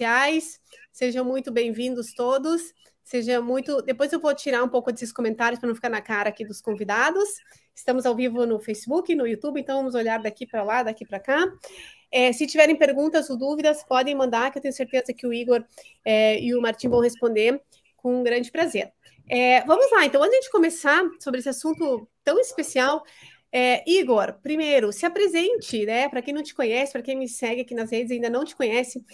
sociais. Sejam muito bem-vindos todos. Seja muito. Depois eu vou tirar um pouco desses comentários para não ficar na cara aqui dos convidados. Estamos ao vivo no Facebook, no YouTube, então vamos olhar daqui para lá, daqui para cá. É, se tiverem perguntas ou dúvidas, podem mandar, que eu tenho certeza que o Igor é, e o Martim vão responder com um grande prazer. É, vamos lá, então, antes de começar sobre esse assunto tão especial, é, Igor, primeiro, se apresente, né? Para quem não te conhece, para quem me segue aqui nas redes ainda não te conhece,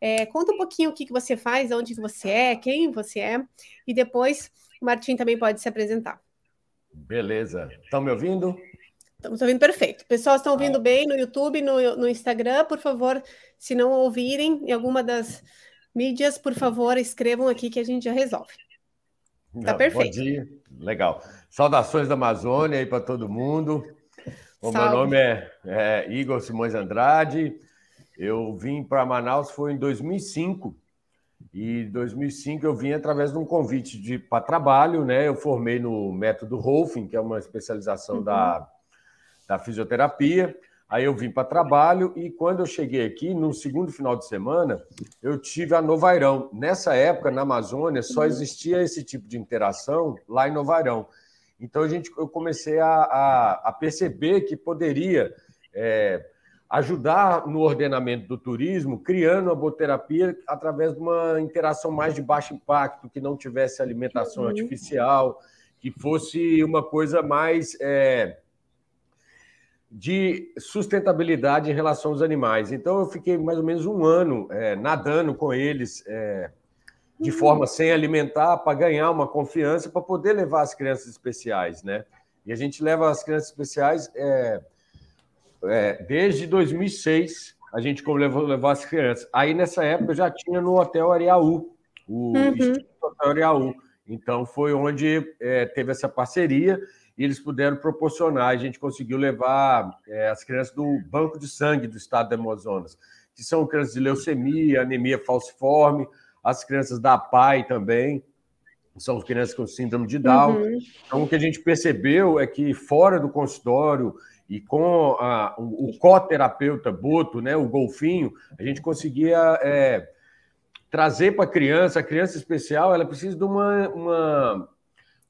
é, conta um pouquinho o que, que você faz, onde você é, quem você é, e depois o Martim também pode se apresentar. Beleza. Estão me ouvindo? Estamos ouvindo perfeito. Pessoal, estão ouvindo ah. bem no YouTube, no, no Instagram, por favor, se não ouvirem em alguma das mídias, por favor, escrevam aqui que a gente já resolve. Tá não, perfeito. Bom dia, legal. Saudações da Amazônia aí para todo mundo. O meu nome é, é, Igor Simões Andrade. Eu vim para Manaus foi em 2005. E em 2005 eu vim através de um convite para trabalho, né? Eu formei no método Rolfing, que é uma especialização uhum. da, da fisioterapia. Aí eu vim para trabalho e quando eu cheguei aqui, no segundo final de semana, eu tive a Novairão. Nessa época, na Amazônia, só uhum. existia esse tipo de interação lá em Novairão. Então a gente, eu comecei a, a, a perceber que poderia é, ajudar no ordenamento do turismo, criando a boterapia através de uma interação mais de baixo impacto, que não tivesse alimentação uhum. artificial, que fosse uma coisa mais é, de sustentabilidade em relação aos animais. Então, eu fiquei mais ou menos um ano é, nadando com eles é, de uhum. forma sem alimentar, para ganhar uma confiança, para poder levar as crianças especiais, né? E a gente leva as crianças especiais é, desde 2006, a gente levou, levou as crianças. Aí, nessa época, eu já tinha no Hotel Ariaú, o uhum. Hotel Ariaú. Então, foi onde é, teve essa parceria e eles puderam proporcionar. A gente conseguiu levar é, as crianças do Banco de Sangue do Estado do Amazonas, que são crianças de leucemia, anemia falciforme, as crianças da PAI também, são crianças com síndrome de Down. Uhum. Então, o que a gente percebeu é que fora do consultório e com a, o, o co-terapeuta Boto, né, o golfinho, a gente conseguia é, trazer para a criança, a criança especial, ela precisa de uma, uma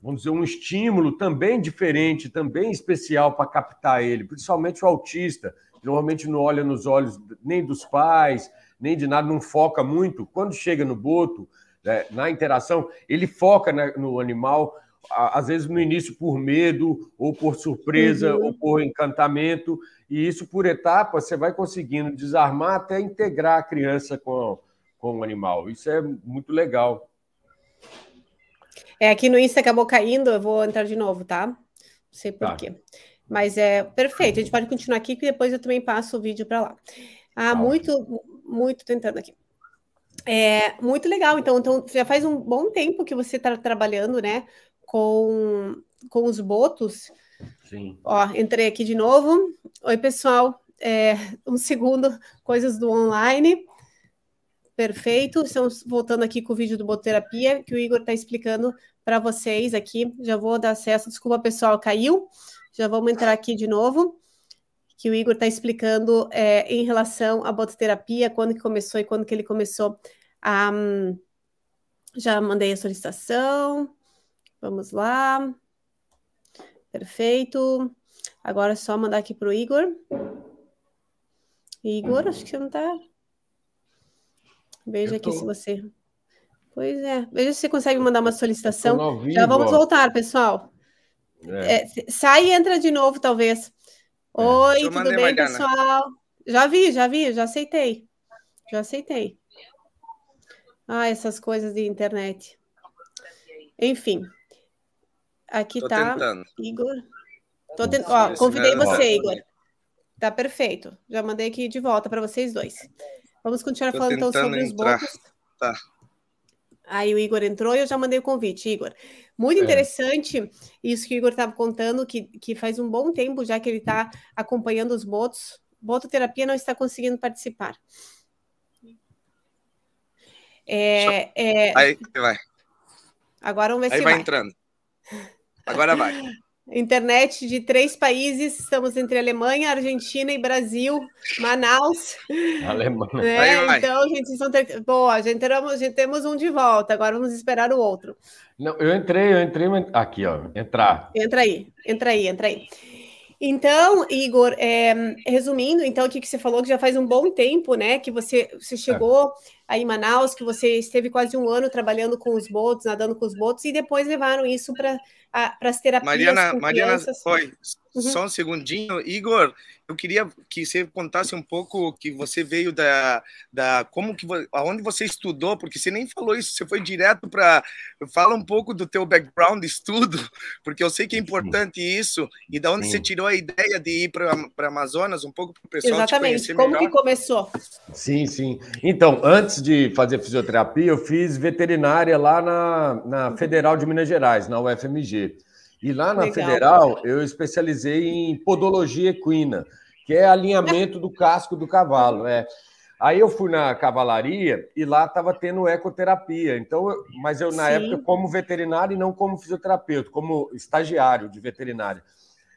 vamos dizer, um estímulo também diferente, também especial para captar ele, principalmente o autista, normalmente não olha nos olhos nem dos pais, nem de nada, não foca muito. Quando chega no boto, né, na interação, ele foca no animal, às vezes no início por medo, ou por surpresa, uhum. ou por encantamento, e isso por etapas você vai conseguindo desarmar até integrar a criança com, com o animal. Isso é muito legal. É, aqui no Insta acabou caindo, eu vou entrar de novo, tá? Não sei por tá. quê. Mas é perfeito, a gente pode continuar aqui, que depois eu também passo o vídeo para lá. Ah, tá. muito, muito tentando aqui. É muito legal, então, então já faz um bom tempo que você está trabalhando, né, com, com os botos. Sim. Ó, entrei aqui de novo. Oi, pessoal. É, um segundo, coisas do online. Perfeito. Estamos voltando aqui com o vídeo do Boterapia, que o Igor está explicando para vocês aqui. Já vou dar acesso. Desculpa, pessoal, caiu. Já vamos entrar aqui de novo. Que o Igor está explicando é, em relação à bototerapia, quando que começou e quando que ele começou a. Um, já mandei a solicitação. Vamos lá. Perfeito. Agora é só mandar aqui para o Igor. Igor, acho que você não está. Veja tô... aqui se você. Pois é. Veja se você consegue mandar uma solicitação. Vivo, Já vamos ó. voltar, pessoal. É. É, sai e entra de novo, talvez. É. Oi, tudo bem, Mariana. pessoal? Já vi, já vi, já aceitei. Já aceitei. Ah, essas coisas de internet. Enfim. Aqui Tô tá tentando. Igor. Tô tent... Ó, convidei você, Igor. Tá perfeito. Já mandei aqui de volta para vocês dois. Vamos continuar Tô falando então sobre os botos. Tá. Aí o Igor entrou e eu já mandei o convite, Igor. Muito é. interessante isso que o Igor estava contando, que, que faz um bom tempo já que ele está acompanhando os botos. Bototerapia não está conseguindo participar. É, é... Aí vai. Agora vamos ver Aí se vai. vai entrando. Agora vai. Internet de três países, estamos entre Alemanha, Argentina e Brasil, Manaus. Alemanha. É, então, gente, são ter... boa, já, entramos, já temos um de volta, agora vamos esperar o outro. Não, eu entrei, eu entrei aqui, ó, entrar. Entra aí, entra aí, entra aí. Então, Igor, é, resumindo, então, o que, que você falou que já faz um bom tempo, né? Que você, você chegou é. Aí em Manaus, que você esteve quase um ano trabalhando com os botos, nadando com os botos, e depois levaram isso para as terapias. Mariana, Mariana, foi, uhum. só um segundinho. Igor, eu queria que você contasse um pouco que você veio da, da como que aonde você estudou, porque você nem falou isso, você foi direto para fala um pouco do teu background de estudo, porque eu sei que é importante isso e da onde Sim. você tirou a ideia de ir para para Amazonas, um pouco para o pessoal Exatamente. como melhor. que começou? Sim, sim. Então, antes de fazer fisioterapia, eu fiz veterinária lá na, na Federal de Minas Gerais, na UFMG. E lá na Legal. Federal, eu especializei em podologia equina, que é alinhamento do casco do cavalo. Né? Aí eu fui na cavalaria e lá estava tendo ecoterapia. Então, mas eu, na Sim. época, como veterinário e não como fisioterapeuta, como estagiário de veterinária.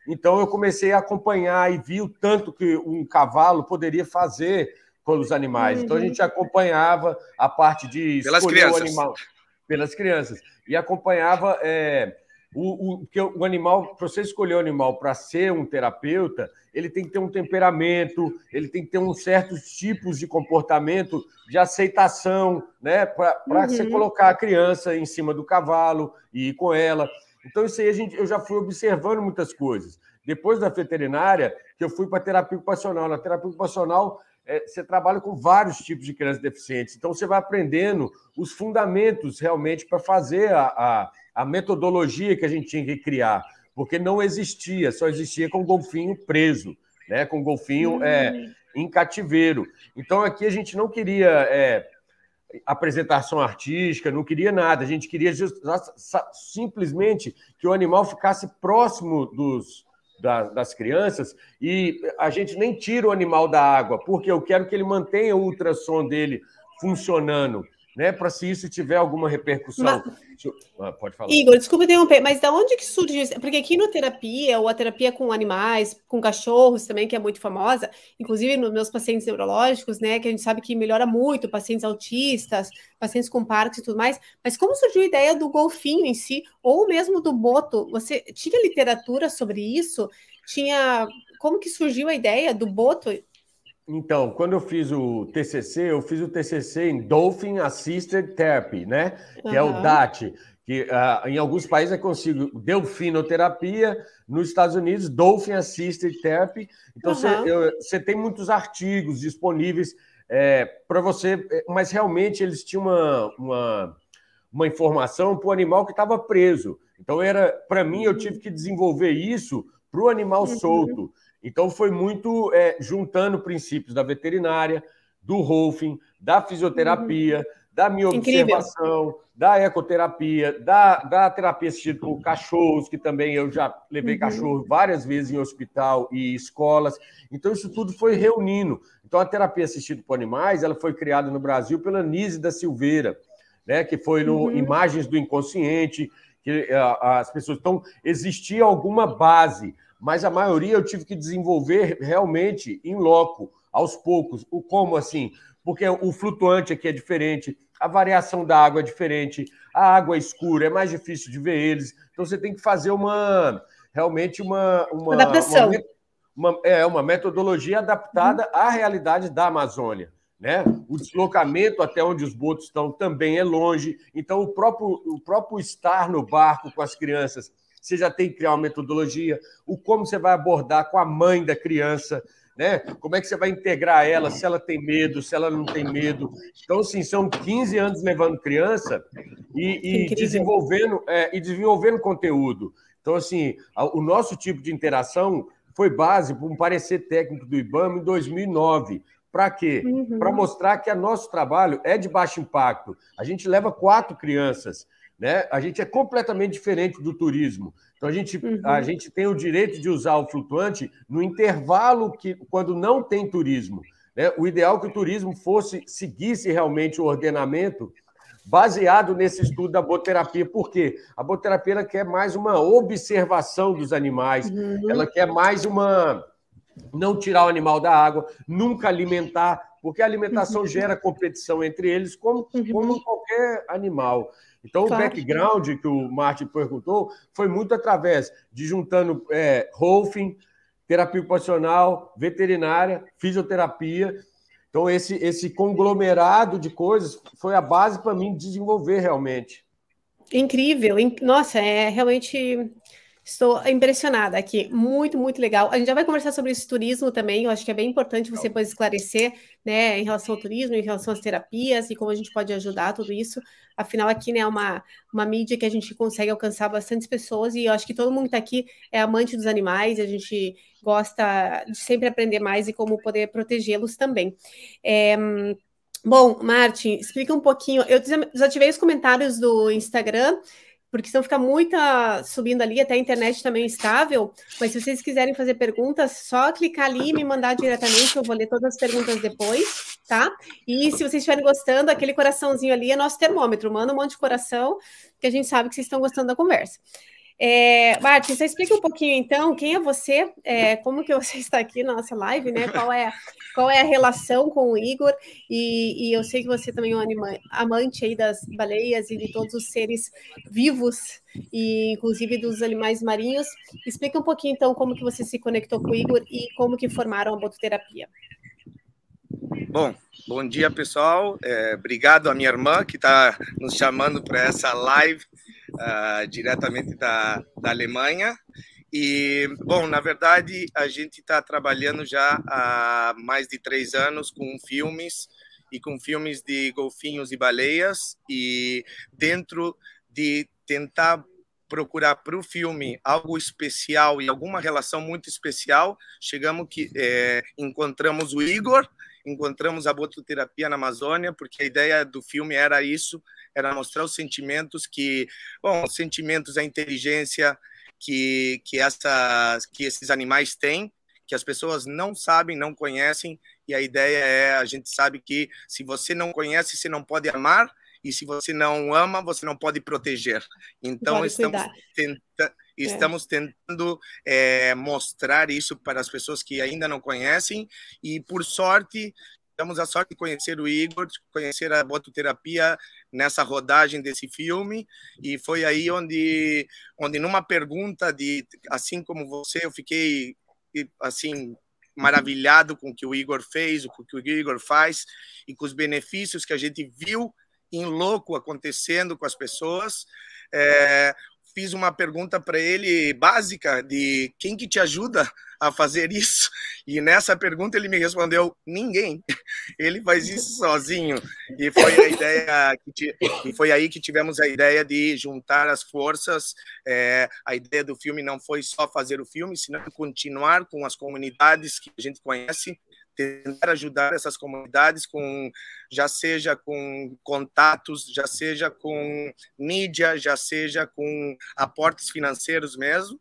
Então, eu comecei a acompanhar e vi o tanto que um cavalo poderia fazer com os animais. Uhum. Então, a uhum. gente acompanhava a parte de pelas crianças. o animal pelas crianças e acompanhava. É, o, o, o animal, para você escolher o animal para ser um terapeuta, ele tem que ter um temperamento, ele tem que ter um certos tipos de comportamento de aceitação, né? Para uhum. você colocar a criança em cima do cavalo e ir com ela. Então, isso aí a gente, eu já fui observando muitas coisas. Depois da veterinária, que eu fui para terapia ocupacional. Na terapia ocupacional, é, você trabalha com vários tipos de crianças deficientes. Então, você vai aprendendo os fundamentos realmente para fazer a, a a metodologia que a gente tinha que criar, porque não existia, só existia com o golfinho preso, né? com o golfinho uhum. é, em cativeiro. Então aqui a gente não queria é, apresentação artística, não queria nada, a gente queria just, simplesmente que o animal ficasse próximo dos, das crianças e a gente nem tira o animal da água, porque eu quero que ele mantenha o ultrassom dele funcionando né? Para se isso tiver alguma repercussão. Mas... Ah, pode falar. Igor, desculpa interromper, mas da onde que surge isso? Porque aqui no terapia, ou a terapia com animais, com cachorros também, que é muito famosa, inclusive nos meus pacientes neurológicos, né? Que a gente sabe que melhora muito, pacientes autistas, pacientes com parques e tudo mais. Mas como surgiu a ideia do golfinho em si, ou mesmo do boto? Você tinha literatura sobre isso? Tinha. Como que surgiu a ideia do boto então, quando eu fiz o TCC, eu fiz o TCC em Dolphin Assisted Therapy, né? Que uhum. é o DAT, que uh, em alguns países é consigo delfinoterapia, nos Estados Unidos, Dolphin Assisted Therapy. Então, você uhum. tem muitos artigos disponíveis é, para você, é, mas realmente eles tinham uma, uma, uma informação para o animal que estava preso. Então, era para mim, eu tive que desenvolver isso para o animal uhum. solto. Então, foi muito é, juntando princípios da veterinária, do Rolfing, da fisioterapia, uhum. da minha observação, Incrível. da ecoterapia, da, da terapia assistida por cachorros, que também eu já levei uhum. cachorro várias vezes em hospital e escolas. Então, isso tudo foi reunindo. Então, a terapia assistida por animais ela foi criada no Brasil pela Nise da Silveira, né, que foi no uhum. Imagens do Inconsciente, que as pessoas. Então, existia alguma base mas a maioria eu tive que desenvolver realmente em loco, aos poucos. O como assim? Porque o flutuante aqui é diferente, a variação da água é diferente, a água é escura, é mais difícil de ver eles. Então você tem que fazer uma realmente uma, uma adaptação. Uma, uma, é, uma metodologia adaptada uhum. à realidade da Amazônia. Né? O deslocamento até onde os botos estão também é longe. Então, o próprio, o próprio estar no barco com as crianças você já tem que criar uma metodologia, o como você vai abordar com a mãe da criança, né? Como é que você vai integrar ela, se ela tem medo, se ela não tem medo. Então, assim, são 15 anos levando criança e, e desenvolvendo é, e desenvolvendo conteúdo. Então, assim, o nosso tipo de interação foi base para um parecer técnico do IBAMA em 2009. Para quê? Uhum. Para mostrar que o nosso trabalho é de baixo impacto. A gente leva quatro crianças. Né? A gente é completamente diferente do turismo. Então a gente, uhum. a gente tem o direito de usar o flutuante no intervalo que quando não tem turismo. Né? O ideal é que o turismo fosse seguisse realmente o ordenamento baseado nesse estudo da boterapia. Por quê? A boterapia ela quer mais uma observação dos animais, uhum. ela quer mais uma. Não tirar o animal da água, nunca alimentar, porque a alimentação uhum. gera competição entre eles, como, uhum. como qualquer animal. Então, claro. o background que o Martin perguntou foi muito através de juntando é, Rolfing, terapia ocupacional, veterinária, fisioterapia. Então, esse, esse conglomerado de coisas foi a base para mim desenvolver realmente. Incrível. Nossa, é realmente Estou impressionada aqui, muito, muito legal. A gente já vai conversar sobre esse turismo também, eu acho que é bem importante você depois esclarecer, né, em relação ao turismo, em relação às terapias e como a gente pode ajudar tudo isso. Afinal, aqui, né, é uma, uma mídia que a gente consegue alcançar bastantes pessoas e eu acho que todo mundo que está aqui é amante dos animais, a gente gosta de sempre aprender mais e como poder protegê-los também. É, bom, Martin, explica um pouquinho. Eu desativei os comentários do Instagram porque senão fica muita subindo ali, até a internet também estável. Mas se vocês quiserem fazer perguntas, só clicar ali e me mandar diretamente, eu vou ler todas as perguntas depois, tá? E se vocês estiverem gostando, aquele coraçãozinho ali é nosso termômetro. Manda um monte de coração, que a gente sabe que vocês estão gostando da conversa. É, você explica um pouquinho então quem é você, é, como que você está aqui na nossa live, né? Qual é, qual é a relação com o Igor? E, e eu sei que você também é um anima, amante aí das baleias e de todos os seres vivos, e inclusive dos animais marinhos. Explica um pouquinho então como que você se conectou com o Igor e como que formaram a bototerapia. Bom, bom dia pessoal. É, obrigado à minha irmã que está nos chamando para essa live uh, diretamente da, da Alemanha. E, bom, na verdade, a gente está trabalhando já há mais de três anos com filmes e com filmes de golfinhos e baleias, e dentro de tentar procurar para o filme algo especial e alguma relação muito especial, chegamos que é, encontramos o Igor, encontramos a bototerapia na Amazônia, porque a ideia do filme era isso, era mostrar os sentimentos que, bom, os sentimentos, a inteligência que que essas que esses animais têm, que as pessoas não sabem, não conhecem, e a ideia é a gente sabe que se você não conhece, você não pode amar, e se você não ama, você não pode proteger. Então pode estamos tentando é. Estamos tentando é, mostrar isso para as pessoas que ainda não conhecem e, por sorte, Tivemos a sorte de conhecer o Igor, conhecer a bototerapia nessa rodagem desse filme e foi aí onde, onde numa pergunta de, assim como você, eu fiquei assim maravilhado com o que o Igor fez, o que o Igor faz e com os benefícios que a gente viu em louco acontecendo com as pessoas. É, fiz uma pergunta para ele básica de quem que te ajuda a fazer isso? E nessa pergunta ele me respondeu: ninguém. Ele faz isso sozinho. E foi a ideia que e foi aí que tivemos a ideia de juntar as forças. É, a ideia do filme não foi só fazer o filme, senão continuar com as comunidades que a gente conhece tentar ajudar essas comunidades com já seja com contatos, já seja com mídia, já seja com aportes financeiros mesmo.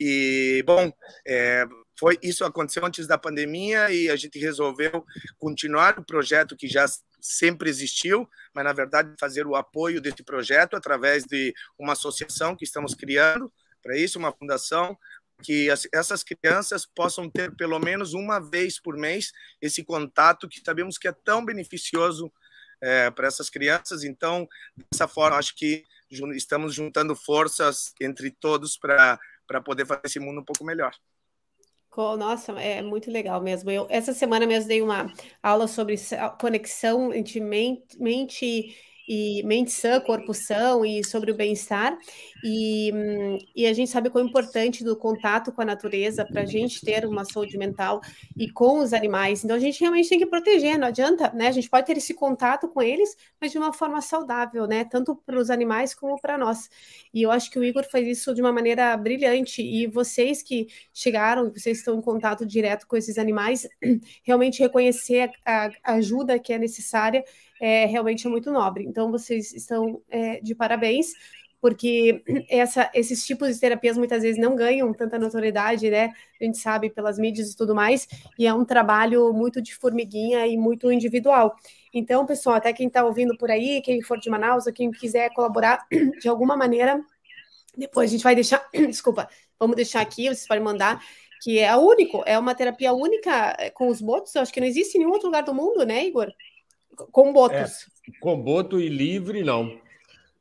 E bom, é, foi isso aconteceu antes da pandemia e a gente resolveu continuar o projeto que já sempre existiu, mas na verdade fazer o apoio desse projeto através de uma associação que estamos criando para isso, uma fundação que as, essas crianças possam ter pelo menos uma vez por mês esse contato que sabemos que é tão beneficioso é, para essas crianças. Então, dessa forma, acho que estamos juntando forças entre todos para poder fazer esse mundo um pouco melhor. Nossa, é muito legal mesmo. Eu, essa semana mesmo dei uma aula sobre conexão entre mente, e mente sã, corpo são e sobre o bem-estar. E, e a gente sabe quão importante do contato com a natureza para a gente ter uma saúde mental e com os animais. Então a gente realmente tem que proteger, não adianta, né? A gente pode ter esse contato com eles, mas de uma forma saudável, né? Tanto para os animais como para nós. E eu acho que o Igor faz isso de uma maneira brilhante. E vocês que chegaram, vocês estão em contato direto com esses animais, realmente reconhecer a, a ajuda que é necessária é realmente é muito nobre. Então, vocês estão é, de parabéns, porque essa, esses tipos de terapias muitas vezes não ganham tanta notoriedade, né? A gente sabe pelas mídias e tudo mais, e é um trabalho muito de formiguinha e muito individual. Então, pessoal, até quem está ouvindo por aí, quem for de Manaus, ou quem quiser colaborar de alguma maneira, depois a gente vai deixar, desculpa, vamos deixar aqui, vocês podem mandar que é único, é uma terapia única eh, com os botos. Eu acho que não existe em nenhum outro lugar do mundo, né, Igor? Com botos. É, com boto e livre, não.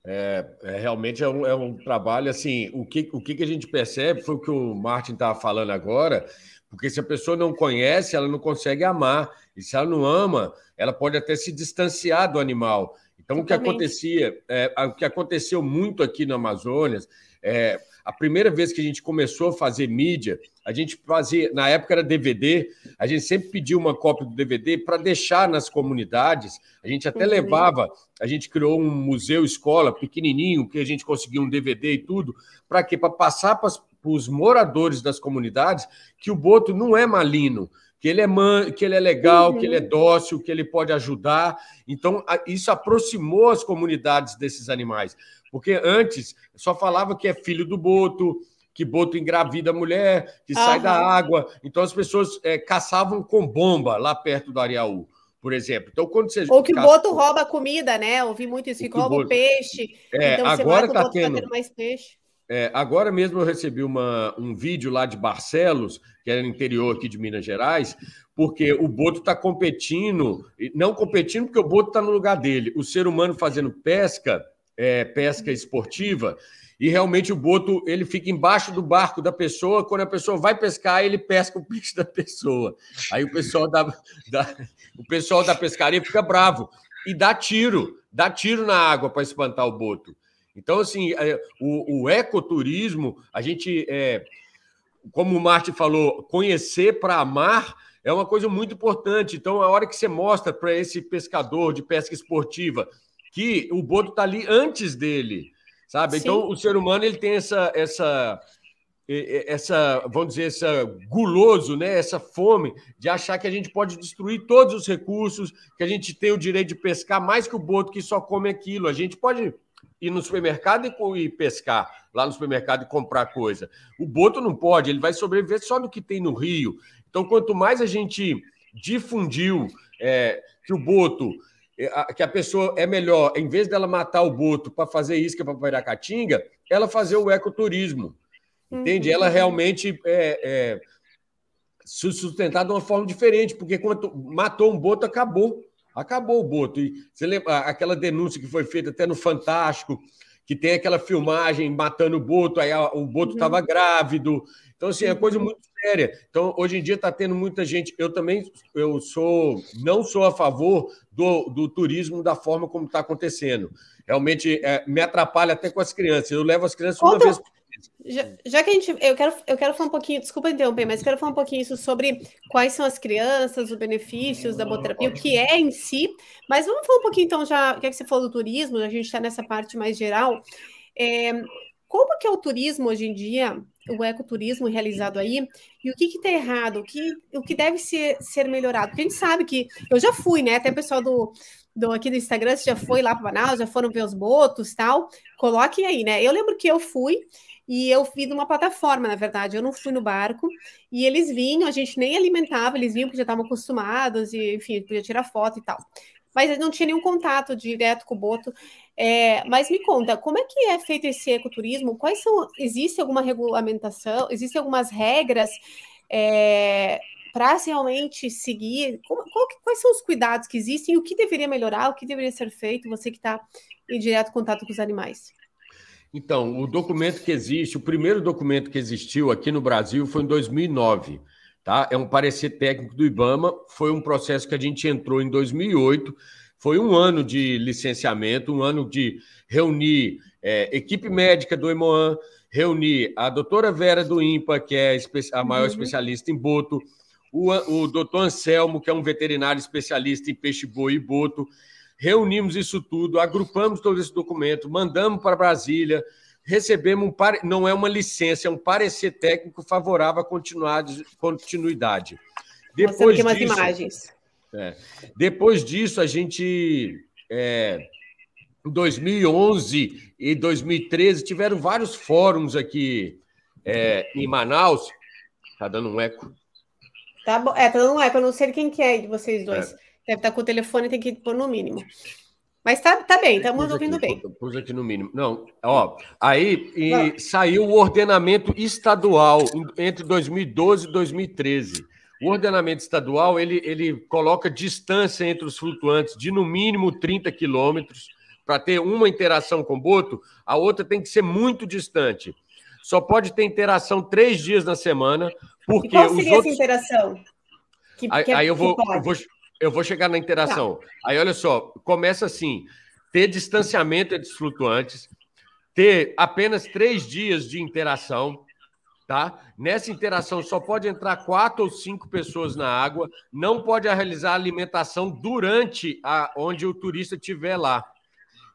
É, é realmente é um, é um, trabalho assim. O que, o que a gente percebe foi o que o Martin estava falando agora, porque se a pessoa não conhece, ela não consegue amar. E se ela não ama, ela pode até se distanciar do animal. Então, o que acontecia, é, o que aconteceu muito aqui no Amazonas, é, a primeira vez que a gente começou a fazer mídia, a gente fazia, na época era DVD, a gente sempre pedia uma cópia do DVD para deixar nas comunidades. A gente até uhum. levava, a gente criou um museu escola pequenininho, que a gente conseguia um DVD e tudo, para quê? Para passar para os moradores das comunidades que o boto não é malino, que ele é, man, que ele é legal, uhum. que ele é dócil, que ele pode ajudar. Então, isso aproximou as comunidades desses animais. Porque antes só falava que é filho do boto, que boto engravida a mulher, que sai da água. Então as pessoas é, caçavam com bomba lá perto do Areaú, por exemplo. Então, quando você. Ou que o boto rouba comida, né? Ouvi muito isso, que rouba o peixe. É, então agora está tendo... tendo mais peixe. É, agora mesmo eu recebi uma, um vídeo lá de Barcelos, que era no interior aqui de Minas Gerais, porque o Boto está competindo, não competindo porque o Boto está no lugar dele, o ser humano fazendo pesca é, pesca esportiva, e realmente o boto ele fica embaixo do barco da pessoa. Quando a pessoa vai pescar, ele pesca o peixe da pessoa. Aí o pessoal da, da o pessoal da pescaria fica bravo e dá tiro, dá tiro na água para espantar o boto. Então, assim, é, o, o ecoturismo, a gente, é, como o Marte falou, conhecer para amar é uma coisa muito importante. Então, a hora que você mostra para esse pescador de pesca esportiva que o Boto está ali antes dele, sabe? Então, Sim. Então o ser humano ele tem essa essa essa, vamos dizer, essa guloso, né? Essa fome de achar que a gente pode destruir todos os recursos, que a gente tem o direito de pescar mais que o boto que só come aquilo. A gente pode ir no supermercado e pescar lá no supermercado e comprar coisa. O boto não pode, ele vai sobreviver só do que tem no rio. Então, quanto mais a gente difundiu é, que o boto que a pessoa é melhor, em vez dela matar o boto para fazer isca para Piracatinga, ela fazer o ecoturismo. Entende? Ela uhum. realmente é, é, se sustentar de uma forma diferente, porque quando matou um boto, acabou. Acabou o boto. E você lembra aquela denúncia que foi feita até no Fantástico, que tem aquela filmagem matando o boto, aí o boto estava uhum. grávido. Então, assim, é coisa uhum. muito séria. Então, hoje em dia está tendo muita gente. Eu também eu sou não sou a favor do, do turismo da forma como está acontecendo. Realmente é, me atrapalha até com as crianças. Eu levo as crianças uma vez já, já, que a gente. Eu quero, eu quero falar um pouquinho, desculpa interromper, mas quero falar um pouquinho isso sobre quais são as crianças, os benefícios da boterapia, o que é em si. Mas vamos falar um pouquinho, então, já. O que, é que você falou do turismo? A gente está nessa parte mais geral. É, como que é o turismo hoje em dia, o ecoturismo realizado aí, e o que está errado, o que, o que deve ser, ser melhorado? Porque a gente sabe que eu já fui, né? Até o pessoal do, do aqui do Instagram, já foi lá para Manaus, já foram ver os botos tal. Coloquem aí, né? Eu lembro que eu fui e eu fui numa plataforma, na verdade, eu não fui no barco, e eles vinham, a gente nem alimentava, eles vinham porque já estavam acostumados, e enfim, podia tirar foto e tal. Mas não tinha nenhum contato direto com o boto. É, mas me conta, como é que é feito esse ecoturismo? Quais são? Existe alguma regulamentação? Existem algumas regras é, para realmente seguir? Como, quais são os cuidados que existem? O que deveria melhorar? O que deveria ser feito? Você que está em direto contato com os animais. Então, o documento que existe, o primeiro documento que existiu aqui no Brasil foi em 2009. Tá? É um parecer técnico do IBAMA, foi um processo que a gente entrou em 2008 foi um ano de licenciamento, um ano de reunir é, equipe médica do Emoan, reunir a doutora Vera do IMPA, que é a maior uhum. especialista em boto, o, o doutor Anselmo, que é um veterinário especialista em peixe-boi e boto. Reunimos isso tudo, agrupamos todo esse documento, mandamos para Brasília, recebemos um não é uma licença, é um parecer técnico favorável à continuidade. Depois umas imagens. É. Depois disso, a gente é, em 2011 e 2013 tiveram vários fóruns aqui é, em Manaus. Tá dando um eco. Tá bom. É, tá dando um eco. Eu não sei quem que é de vocês dois. É. Deve estar com o telefone, tem que pôr no mínimo. Mas tá, tá bem, estamos ouvindo bem. Pus aqui no mínimo. Não, ó, aí e saiu o ordenamento estadual entre 2012 e 2013. O ordenamento estadual ele, ele coloca distância entre os flutuantes de no mínimo 30 quilômetros para ter uma interação com o boto, a outra tem que ser muito distante. Só pode ter interação três dias na semana, porque e qual seria outros... essa interação? Que, aí, que é, aí eu, vou, eu, vou, eu vou chegar na interação. Tá. Aí, olha só, começa assim: ter distanciamento entre os flutuantes, ter apenas três dias de interação, tá? Nessa interação só pode entrar quatro ou cinco pessoas na água, não pode realizar alimentação durante a onde o turista estiver lá.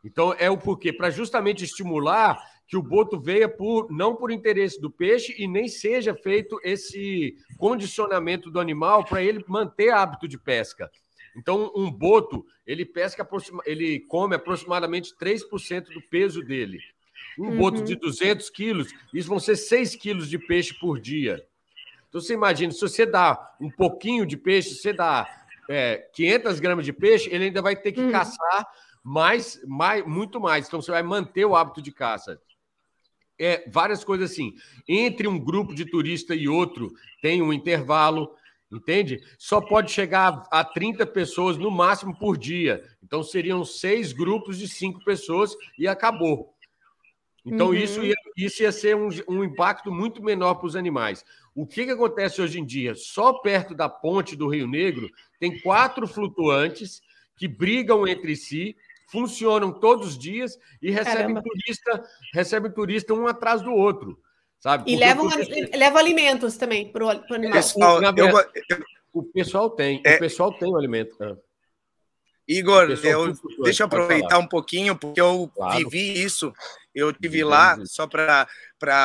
Então é o porquê para justamente estimular que o boto venha por não por interesse do peixe e nem seja feito esse condicionamento do animal para ele manter hábito de pesca. Então, um boto, ele pesca ele come aproximadamente 3% do peso dele. Um uhum. boto de 200 quilos, isso vão ser 6 quilos de peixe por dia. Então, você imagina, se você dá um pouquinho de peixe, você dá é, 500 gramas de peixe, ele ainda vai ter que uhum. caçar mais, mais, muito mais. Então, você vai manter o hábito de caça. É, várias coisas assim. Entre um grupo de turista e outro, tem um intervalo, entende? Só pode chegar a 30 pessoas no máximo por dia. Então, seriam seis grupos de cinco pessoas e acabou. Então, uhum. isso, ia, isso ia ser um, um impacto muito menor para os animais. O que, que acontece hoje em dia? Só perto da ponte do Rio Negro tem quatro flutuantes que brigam entre si, funcionam todos os dias e recebem Caramba. turista, recebem turista um atrás do outro. Sabe? E levam, levam alimentos também para o animal. Pessoal, eu, o pessoal tem, é... o pessoal tem o alimento. Né? Igor, eu, deixa eu aproveitar um pouquinho, porque eu claro. vivi isso. Eu tive lá, só para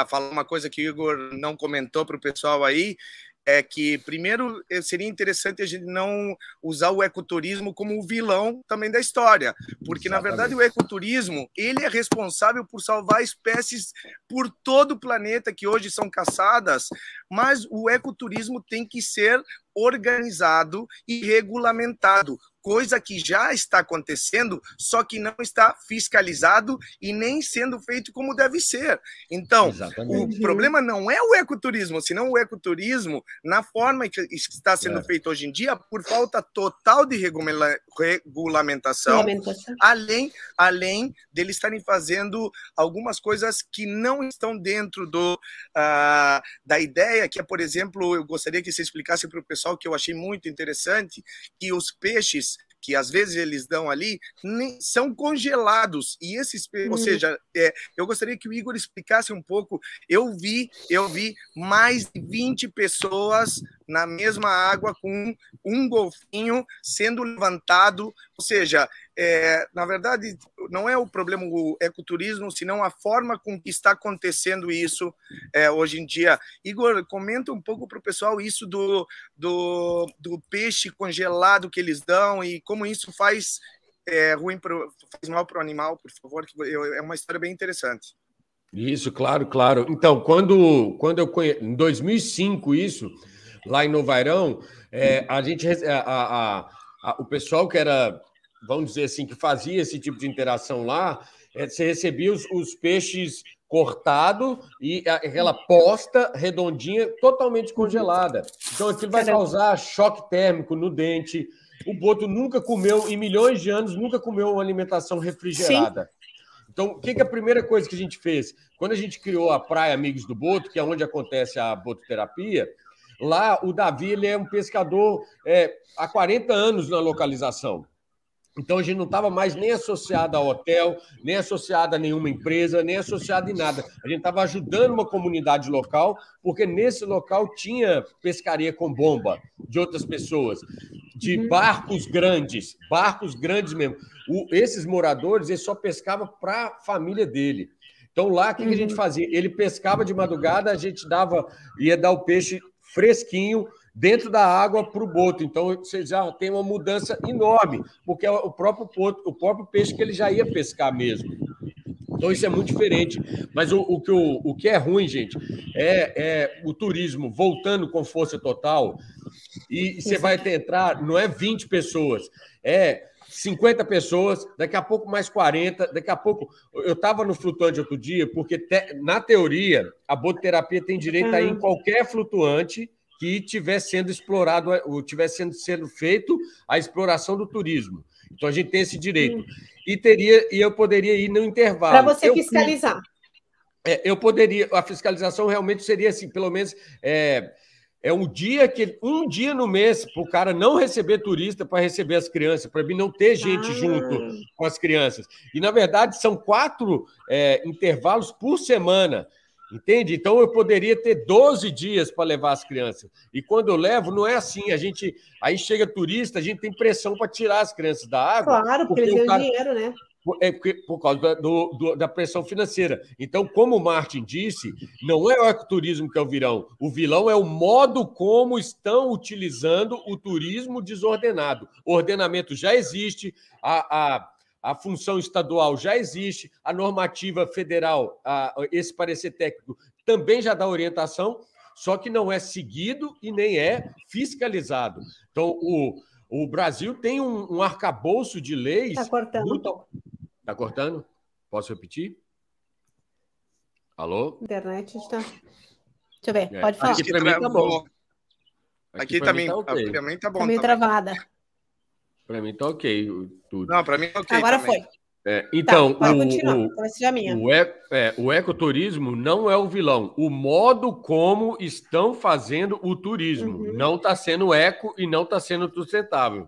falar uma coisa que o Igor não comentou para o pessoal aí, é que, primeiro, eh, seria interessante a gente não usar o ecoturismo como o vilão também da história, porque, Exatamente. na verdade, o ecoturismo ele é responsável por salvar espécies por todo o planeta que hoje são caçadas, mas o ecoturismo tem que ser organizado e regulamentado, coisa que já está acontecendo, só que não está fiscalizado e nem sendo feito como deve ser. Então, Exatamente. o problema não é o ecoturismo, senão o ecoturismo, na forma que está sendo é. feito hoje em dia, por falta total de regula regulamentação, regulamentação, além, além deles estarem fazendo algumas coisas que não estão dentro do, uh, da ideia, que é, por exemplo, eu gostaria que você explicasse para o pessoal que eu achei muito interessante, que os peixes que às vezes eles dão ali, são congelados. E esses, hum. ou seja, é, eu gostaria que o Igor explicasse um pouco. Eu vi, eu vi mais de 20 pessoas na mesma água com um golfinho sendo levantado, ou seja, é, na verdade, não é o problema o ecoturismo, senão a forma com que está acontecendo isso é, hoje em dia. Igor, comenta um pouco para o pessoal isso do, do, do, peixe congelado que eles dão e como isso faz é, ruim pro, faz mal para o animal, por favor, que é uma história bem interessante. Isso, claro, claro. Então, quando, quando eu conhe... em 2005 isso, lá em Novairão, é, a gente a, a, a, o pessoal que era vamos dizer assim, que fazia esse tipo de interação lá, é, você recebia os, os peixes cortado e aquela posta redondinha totalmente congelada. Então aquilo vai causar choque térmico no dente. O boto nunca comeu, em milhões de anos, nunca comeu uma alimentação refrigerada. Sim. Então, o que, que é a primeira coisa que a gente fez? Quando a gente criou a Praia Amigos do Boto, que é onde acontece a bototerapia, lá o Davi ele é um pescador é, há 40 anos na localização. Então a gente não estava mais nem associado ao hotel, nem associado a nenhuma empresa, nem associado em nada. A gente estava ajudando uma comunidade local, porque nesse local tinha pescaria com bomba de outras pessoas, de uhum. barcos grandes, barcos grandes mesmo. O, esses moradores, ele só pescava para a família dele. Então lá, o que, que a gente uhum. fazia? Ele pescava de madrugada, a gente dava, ia dar o peixe fresquinho dentro da água para o boto. Então, você já tem uma mudança enorme, porque é o próprio, boto, o próprio peixe que ele já ia pescar mesmo. Então, isso é muito diferente. Mas o, o, que, o, o que é ruim, gente, é, é o turismo voltando com força total. E você vai entrar, não é 20 pessoas, é 50 pessoas, daqui a pouco mais 40, daqui a pouco. Eu estava no flutuante outro dia, porque te, na teoria a bototerapia tem direito a ir em qualquer flutuante que estiver sendo explorado, ou estiver sendo, sendo feito a exploração do turismo. Então a gente tem esse direito. E teria e eu poderia ir no intervalo. Para você eu, fiscalizar. É, eu poderia, a fiscalização realmente seria assim, pelo menos. É, é um dia que um dia no mês para o cara não receber turista para receber as crianças, para mim não ter gente ah. junto com as crianças. E na verdade são quatro é, intervalos por semana. Entende? Então eu poderia ter 12 dias para levar as crianças. E quando eu levo, não é assim. A gente aí chega turista, a gente tem pressão para tirar as crianças da água. Claro, porque, porque eles têm dinheiro, né? É por causa da, do, do, da pressão financeira. Então, como o Martin disse, não é o ecoturismo que é o vilão. O vilão é o modo como estão utilizando o turismo desordenado. O ordenamento já existe, a, a, a função estadual já existe, a normativa federal, a, esse parecer técnico, também já dá orientação, só que não é seguido e nem é fiscalizado. Então, o, o Brasil tem um, um arcabouço de leis. Está cortando muito... um pouco. Está cortando? Posso repetir? Alô? Internet está. Deixa eu ver, é. pode falar. Aqui para mim tá bom. Aqui, aqui também tá, okay. Pra mim tá bom. Tá meio travada. Para mim tá ok. Tudo. Não, para mim tá ok. Agora também. foi. É, então, tá, o, o, o, é, é, o ecoturismo não é o vilão. O modo como estão fazendo o turismo uhum. não está sendo eco e não está sendo sustentável.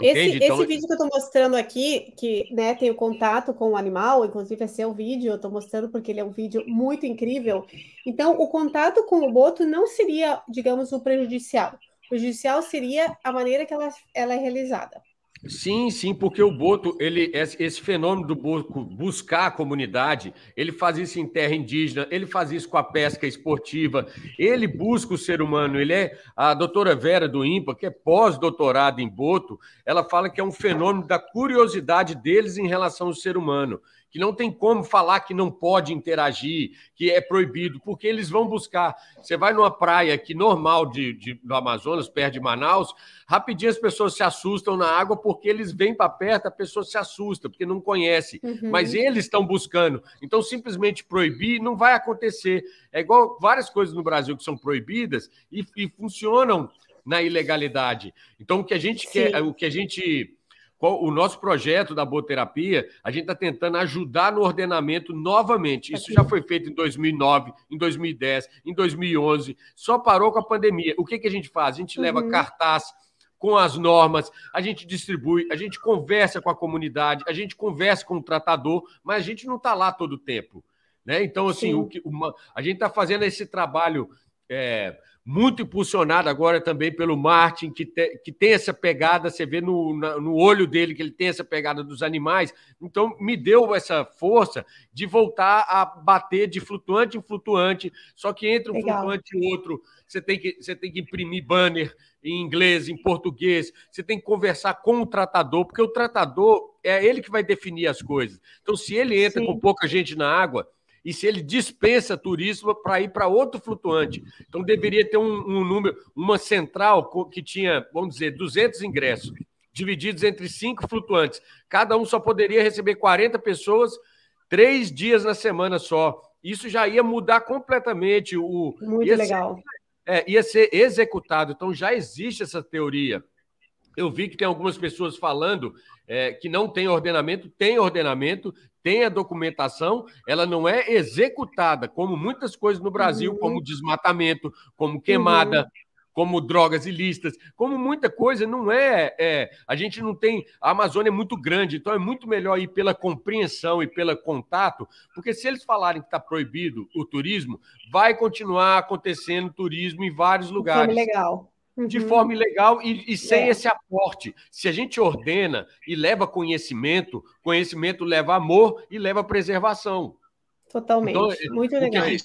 Esse, então... esse vídeo que eu estou mostrando aqui, que né, tem o contato com o animal, inclusive esse é o vídeo, eu estou mostrando porque ele é um vídeo muito incrível. Então, o contato com o boto não seria, digamos, o prejudicial. O prejudicial seria a maneira que ela, ela é realizada. Sim, sim, porque o Boto, ele, esse fenômeno do Boto buscar a comunidade, ele faz isso em terra indígena, ele faz isso com a pesca esportiva, ele busca o ser humano. Ele é a doutora Vera do IMPA, que é pós-doutorada em Boto, ela fala que é um fenômeno da curiosidade deles em relação ao ser humano que não tem como falar que não pode interagir, que é proibido, porque eles vão buscar. Você vai numa praia aqui normal de, de, do Amazonas, perto de Manaus, rapidinho as pessoas se assustam na água porque eles vêm para perto, a pessoa se assusta, porque não conhece. Uhum. Mas eles estão buscando. Então, simplesmente proibir não vai acontecer. É igual várias coisas no Brasil que são proibidas e, e funcionam na ilegalidade. Então, o que a gente Sim. quer, o que a gente o nosso projeto da boterapia, a gente está tentando ajudar no ordenamento novamente. Isso já foi feito em 2009, em 2010, em 2011, só parou com a pandemia. O que, que a gente faz? A gente leva uhum. cartaz com as normas, a gente distribui, a gente conversa com a comunidade, a gente conversa com o tratador, mas a gente não está lá todo o tempo. Né? Então, assim, o que, uma, a gente está fazendo esse trabalho é, muito impulsionado agora também pelo Martin, que, te, que tem essa pegada, você vê no, na, no olho dele que ele tem essa pegada dos animais. Então, me deu essa força de voltar a bater de flutuante em flutuante, só que entre um Legal. flutuante e outro, você tem, que, você tem que imprimir banner em inglês, em português, você tem que conversar com o tratador, porque o tratador é ele que vai definir as coisas. Então, se ele entra Sim. com pouca gente na água, e se ele dispensa turismo para ir para outro flutuante. Então deveria ter um, um, número, uma central que tinha, vamos dizer, 200 ingressos, divididos entre cinco flutuantes. Cada um só poderia receber 40 pessoas, três dias na semana só. Isso já ia mudar completamente o. Muito legal. Ser, é, ia ser executado. Então já existe essa teoria. Eu vi que tem algumas pessoas falando é, que não tem ordenamento, tem ordenamento, tem a documentação, ela não é executada, como muitas coisas no Brasil, uhum. como desmatamento, como queimada. Uhum. Como drogas ilícitas, como muita coisa, não é, é. A gente não tem. A Amazônia é muito grande, então é muito melhor ir pela compreensão e pelo contato, porque se eles falarem que está proibido o turismo, vai continuar acontecendo turismo em vários lugares. legal de uhum. forma ilegal e, e sem é. esse aporte. Se a gente ordena e leva conhecimento, conhecimento leva amor e leva preservação. Totalmente. Então, Muito legal. Que,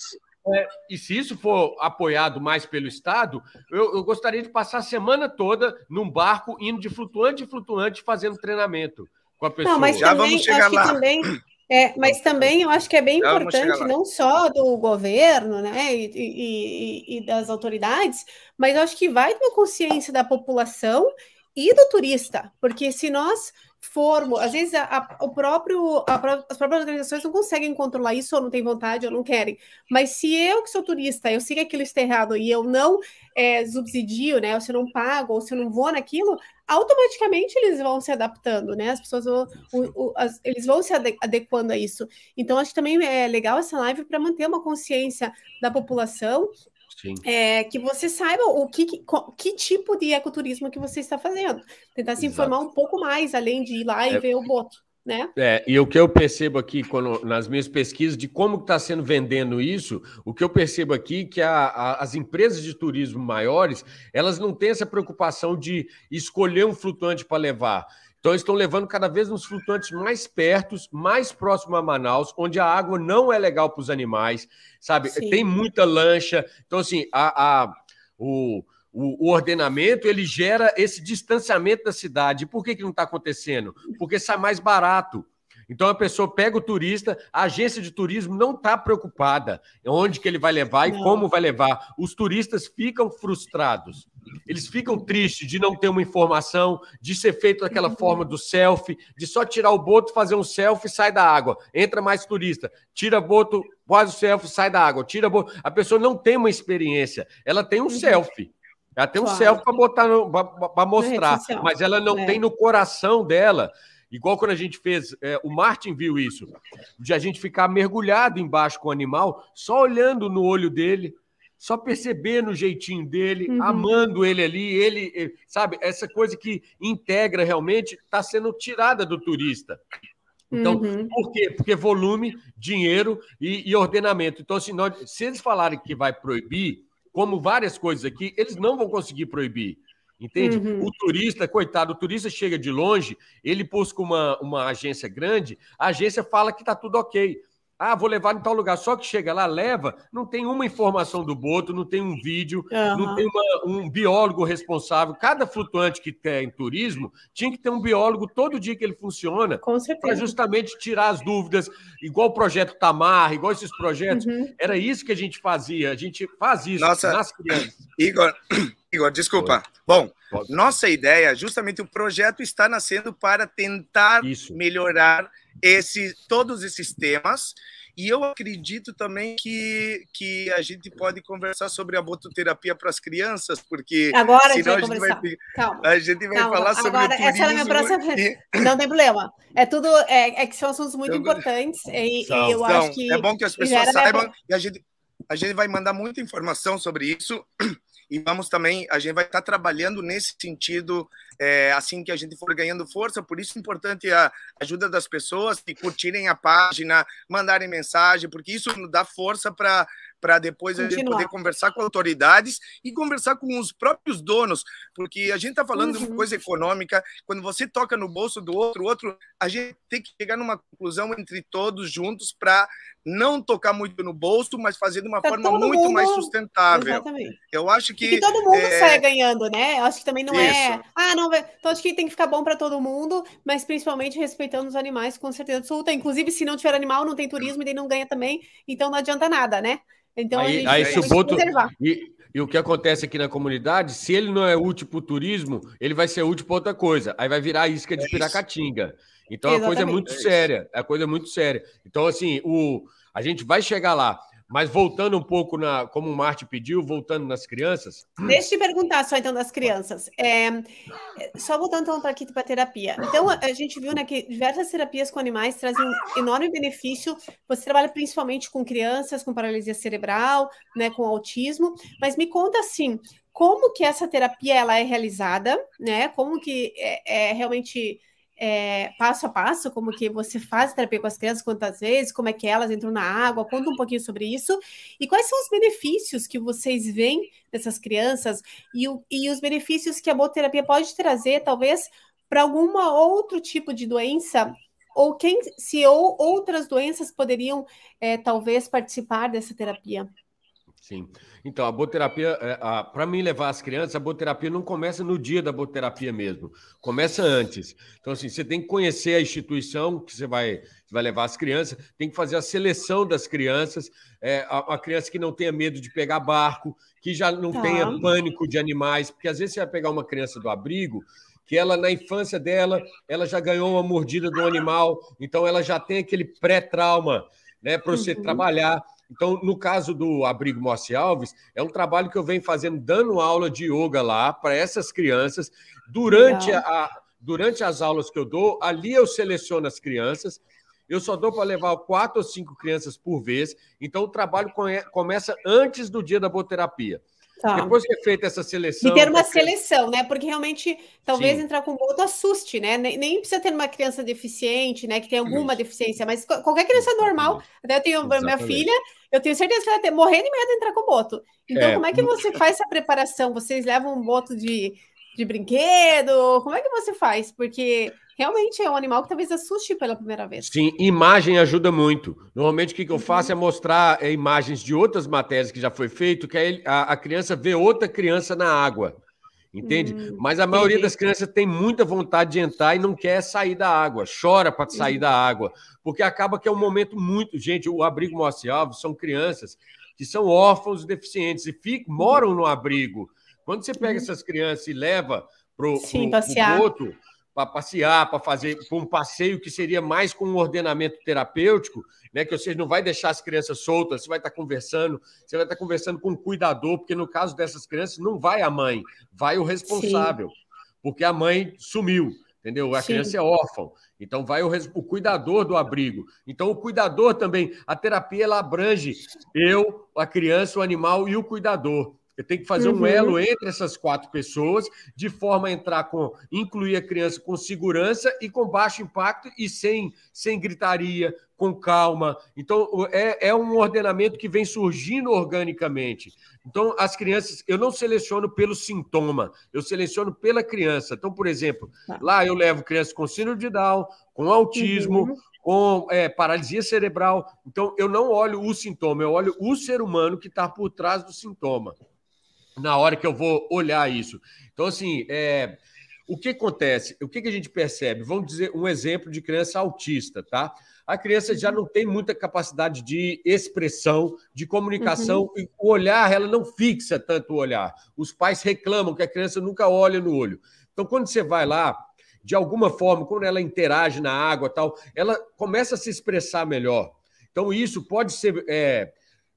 É, e se isso for apoiado mais pelo Estado, eu, eu, gostaria de passar a semana toda num barco, indo de flutuante em flutuante, fazendo treinamento com a pessoa. Não, mas Já também, vamos chegar lá. Também, é, mas também eu acho que é bem Já importante, não só do governo né, e, e, e, das autoridades, mas eu acho que vai ter consciência da população e do turista, porque se nós formos, às vezes a, a, o próprio, a, as próprias organizações não conseguem controlar isso, ou não têm vontade, ou não querem. Mas se eu que sou turista, eu sei que aquilo está errado e eu não é, subsidio, né? Ou se eu não pago, ou se eu não vou naquilo, automaticamente eles vão se adaptando, né? As pessoas vão, o, o, as, eles vão se adequando a isso. Então, acho que também é legal essa live para manter uma consciência da população é, que você saiba o que, que, que, tipo de ecoturismo que você está fazendo. Tentar se Exato. informar um pouco mais, além de ir lá e é, ver o boto. Né? É, e o que eu percebo aqui quando, nas minhas pesquisas de como está sendo vendendo isso, o que eu percebo aqui é que a, a, as empresas de turismo maiores elas não têm essa preocupação de escolher um flutuante para levar. Então, estão levando cada vez uns flutuantes mais perto, mais próximo a Manaus, onde a água não é legal para os animais, sabe? Sim. Tem muita lancha. Então, assim, a, a o, o, ordenamento ele gera esse distanciamento da cidade. Por que, que não está acontecendo? Porque sai mais barato. Então a pessoa pega o turista, a agência de turismo não está preocupada onde que ele vai levar não. e como vai levar. Os turistas ficam frustrados. Eles ficam tristes de não ter uma informação, de ser feito daquela uhum. forma do selfie, de só tirar o boto, fazer um selfie, sai da água. Entra mais turista, tira boto, faz o selfie, sai da água. Tira boto. A pessoa não tem uma experiência, ela tem um uhum. selfie. Ela tem um claro. selfie para botar para mostrar, mas ela não é. tem no coração dela Igual quando a gente fez, é, o Martin viu isso, de a gente ficar mergulhado embaixo com o animal, só olhando no olho dele, só percebendo o jeitinho dele, uhum. amando ele ali, ele, sabe, essa coisa que integra realmente está sendo tirada do turista. Então, uhum. por quê? Porque volume, dinheiro e, e ordenamento. Então, assim, nós, se eles falarem que vai proibir, como várias coisas aqui, eles não vão conseguir proibir. Entende? Uhum. O turista, coitado, o turista chega de longe, ele busca uma, uma agência grande, a agência fala que está tudo ok. Ah, vou levar em tal lugar. Só que chega lá, leva, não tem uma informação do boto, não tem um vídeo, uhum. não tem uma, um biólogo responsável. Cada flutuante que tem turismo tinha que ter um biólogo todo dia que ele funciona. Para justamente tirar as dúvidas, igual o projeto Tamar, igual esses projetos. Uhum. Era isso que a gente fazia. A gente faz isso Nossa, nas crianças. Igor, Igor, desculpa. Bom, nossa ideia, justamente o projeto está nascendo para tentar Isso. melhorar esse, todos esses temas. E eu acredito também que, que a gente pode conversar sobre a bototerapia para as crianças, porque agora a gente vai, a gente vai. A gente vai falar sobre agora. Essa é a minha próxima... E... Não tem problema. É tudo é, é que são assuntos muito importantes e, e eu acho que é bom que as pessoas saibam e a gente a gente vai mandar muita informação sobre isso e vamos também, a gente vai estar trabalhando nesse sentido é, assim que a gente for ganhando força, por isso é importante a ajuda das pessoas que curtirem a página, mandarem mensagem, porque isso dá força para para depois Continuar. a gente poder conversar com autoridades e conversar com os próprios donos, porque a gente está falando uhum. de coisa econômica, quando você toca no bolso do outro, outro, a gente tem que chegar numa conclusão entre todos juntos para não tocar muito no bolso, mas fazer de uma pra forma muito mundo... mais sustentável. Exatamente. Eu acho que. E que todo mundo é... sai ganhando, né? Eu acho que também não é, Isso. é. Ah, não, então acho que tem que ficar bom para todo mundo, mas principalmente respeitando os animais, com certeza absoluta. Inclusive, se não tiver animal, não tem turismo e daí não ganha também, então não adianta nada, né? Então aí, a gente aí, se o boto, e, e, o que acontece aqui na comunidade, se ele não é útil para o turismo, ele vai ser útil para outra coisa. Aí vai virar isca de é piracatinga. Então Exatamente. a coisa é muito séria. A coisa é muito séria. Então, assim, o, a gente vai chegar lá. Mas voltando um pouco na, como o Marte pediu, voltando nas crianças. Deixa eu te perguntar só então das crianças. É, só voltando então para aqui para a terapia. Então a gente viu né, que diversas terapias com animais trazem um enorme benefício. Você trabalha principalmente com crianças com paralisia cerebral, né, com autismo. Mas me conta assim, como que essa terapia ela é realizada, né? Como que é, é realmente é, passo a passo, como que você faz terapia com as crianças, quantas vezes, como é que elas entram na água, conta um pouquinho sobre isso, e quais são os benefícios que vocês veem dessas crianças, e, o, e os benefícios que a boterapia pode trazer, talvez, para algum outro tipo de doença, ou quem, se ou, outras doenças poderiam, é, talvez, participar dessa terapia. Sim. Então, a boterapia, é, para mim levar as crianças, a boterapia não começa no dia da boterapia mesmo, começa antes. Então, assim, você tem que conhecer a instituição que você vai, vai levar as crianças, tem que fazer a seleção das crianças, é, a, a criança que não tenha medo de pegar barco, que já não tá. tenha pânico de animais, porque às vezes você vai pegar uma criança do abrigo, que ela, na infância dela, ela já ganhou uma mordida do animal, então ela já tem aquele pré-trauma, né, para você uhum. trabalhar. Então, no caso do Abrigo Mossi Alves, é um trabalho que eu venho fazendo, dando aula de yoga lá para essas crianças. Durante, a, durante as aulas que eu dou, ali eu seleciono as crianças. Eu só dou para levar quatro ou cinco crianças por vez. Então, o trabalho começa antes do dia da boterapia. Tá. Depois que é feita essa seleção. E ter uma seleção, né? Porque realmente, talvez Sim. entrar com boto assuste, né? Nem, nem, precisa ter uma criança deficiente, né? Que tem alguma Isso. deficiência, mas qualquer criança normal. Até eu tenho Exatamente. minha filha, eu tenho certeza que ela vai ter morrer de medo de entrar com boto. Então, é. como é que você faz essa preparação? Vocês levam um boto de, de brinquedo? Como é que você faz? Porque realmente é um animal que talvez assuste pela primeira vez. Sim, imagem ajuda muito. Normalmente o que, que eu uhum. faço é mostrar é, imagens de outras matérias que já foi feito, que a, a criança vê outra criança na água. Entende? Hum, Mas a maioria entendi. das crianças tem muita vontade de entrar e não quer sair da água, chora para sair uhum. da água, porque acaba que é um momento muito. Gente, o abrigo Moacir Alves são crianças que são órfãos deficientes e ficam, moram no abrigo. Quando você pega uhum. essas crianças e leva para o outro, para passear, para fazer um passeio que seria mais com um ordenamento terapêutico, né? Que você não vai deixar as crianças soltas, você vai estar conversando, você vai estar conversando com o cuidador, porque no caso dessas crianças não vai a mãe, vai o responsável, Sim. porque a mãe sumiu, entendeu? A Sim. criança é órfã. Então vai o, o, cuidador do abrigo. Então o cuidador também, a terapia ela abrange eu, a criança, o animal e o cuidador. Eu tenho que fazer uhum. um elo entre essas quatro pessoas, de forma a entrar com incluir a criança com segurança e com baixo impacto e sem, sem gritaria, com calma. Então, é, é um ordenamento que vem surgindo organicamente. Então, as crianças, eu não seleciono pelo sintoma, eu seleciono pela criança. Então, por exemplo, tá. lá eu levo crianças com síndrome de Down, com autismo, uhum com é, paralisia cerebral. Então, eu não olho o sintoma, eu olho o ser humano que está por trás do sintoma na hora que eu vou olhar isso. Então, assim, é, o que acontece? O que, que a gente percebe? Vamos dizer um exemplo de criança autista, tá? A criança já não tem muita capacidade de expressão, de comunicação, uhum. e o olhar, ela não fixa tanto o olhar. Os pais reclamam que a criança nunca olha no olho. Então, quando você vai lá, de alguma forma, quando ela interage na água tal, ela começa a se expressar melhor. Então, isso pode ser. É,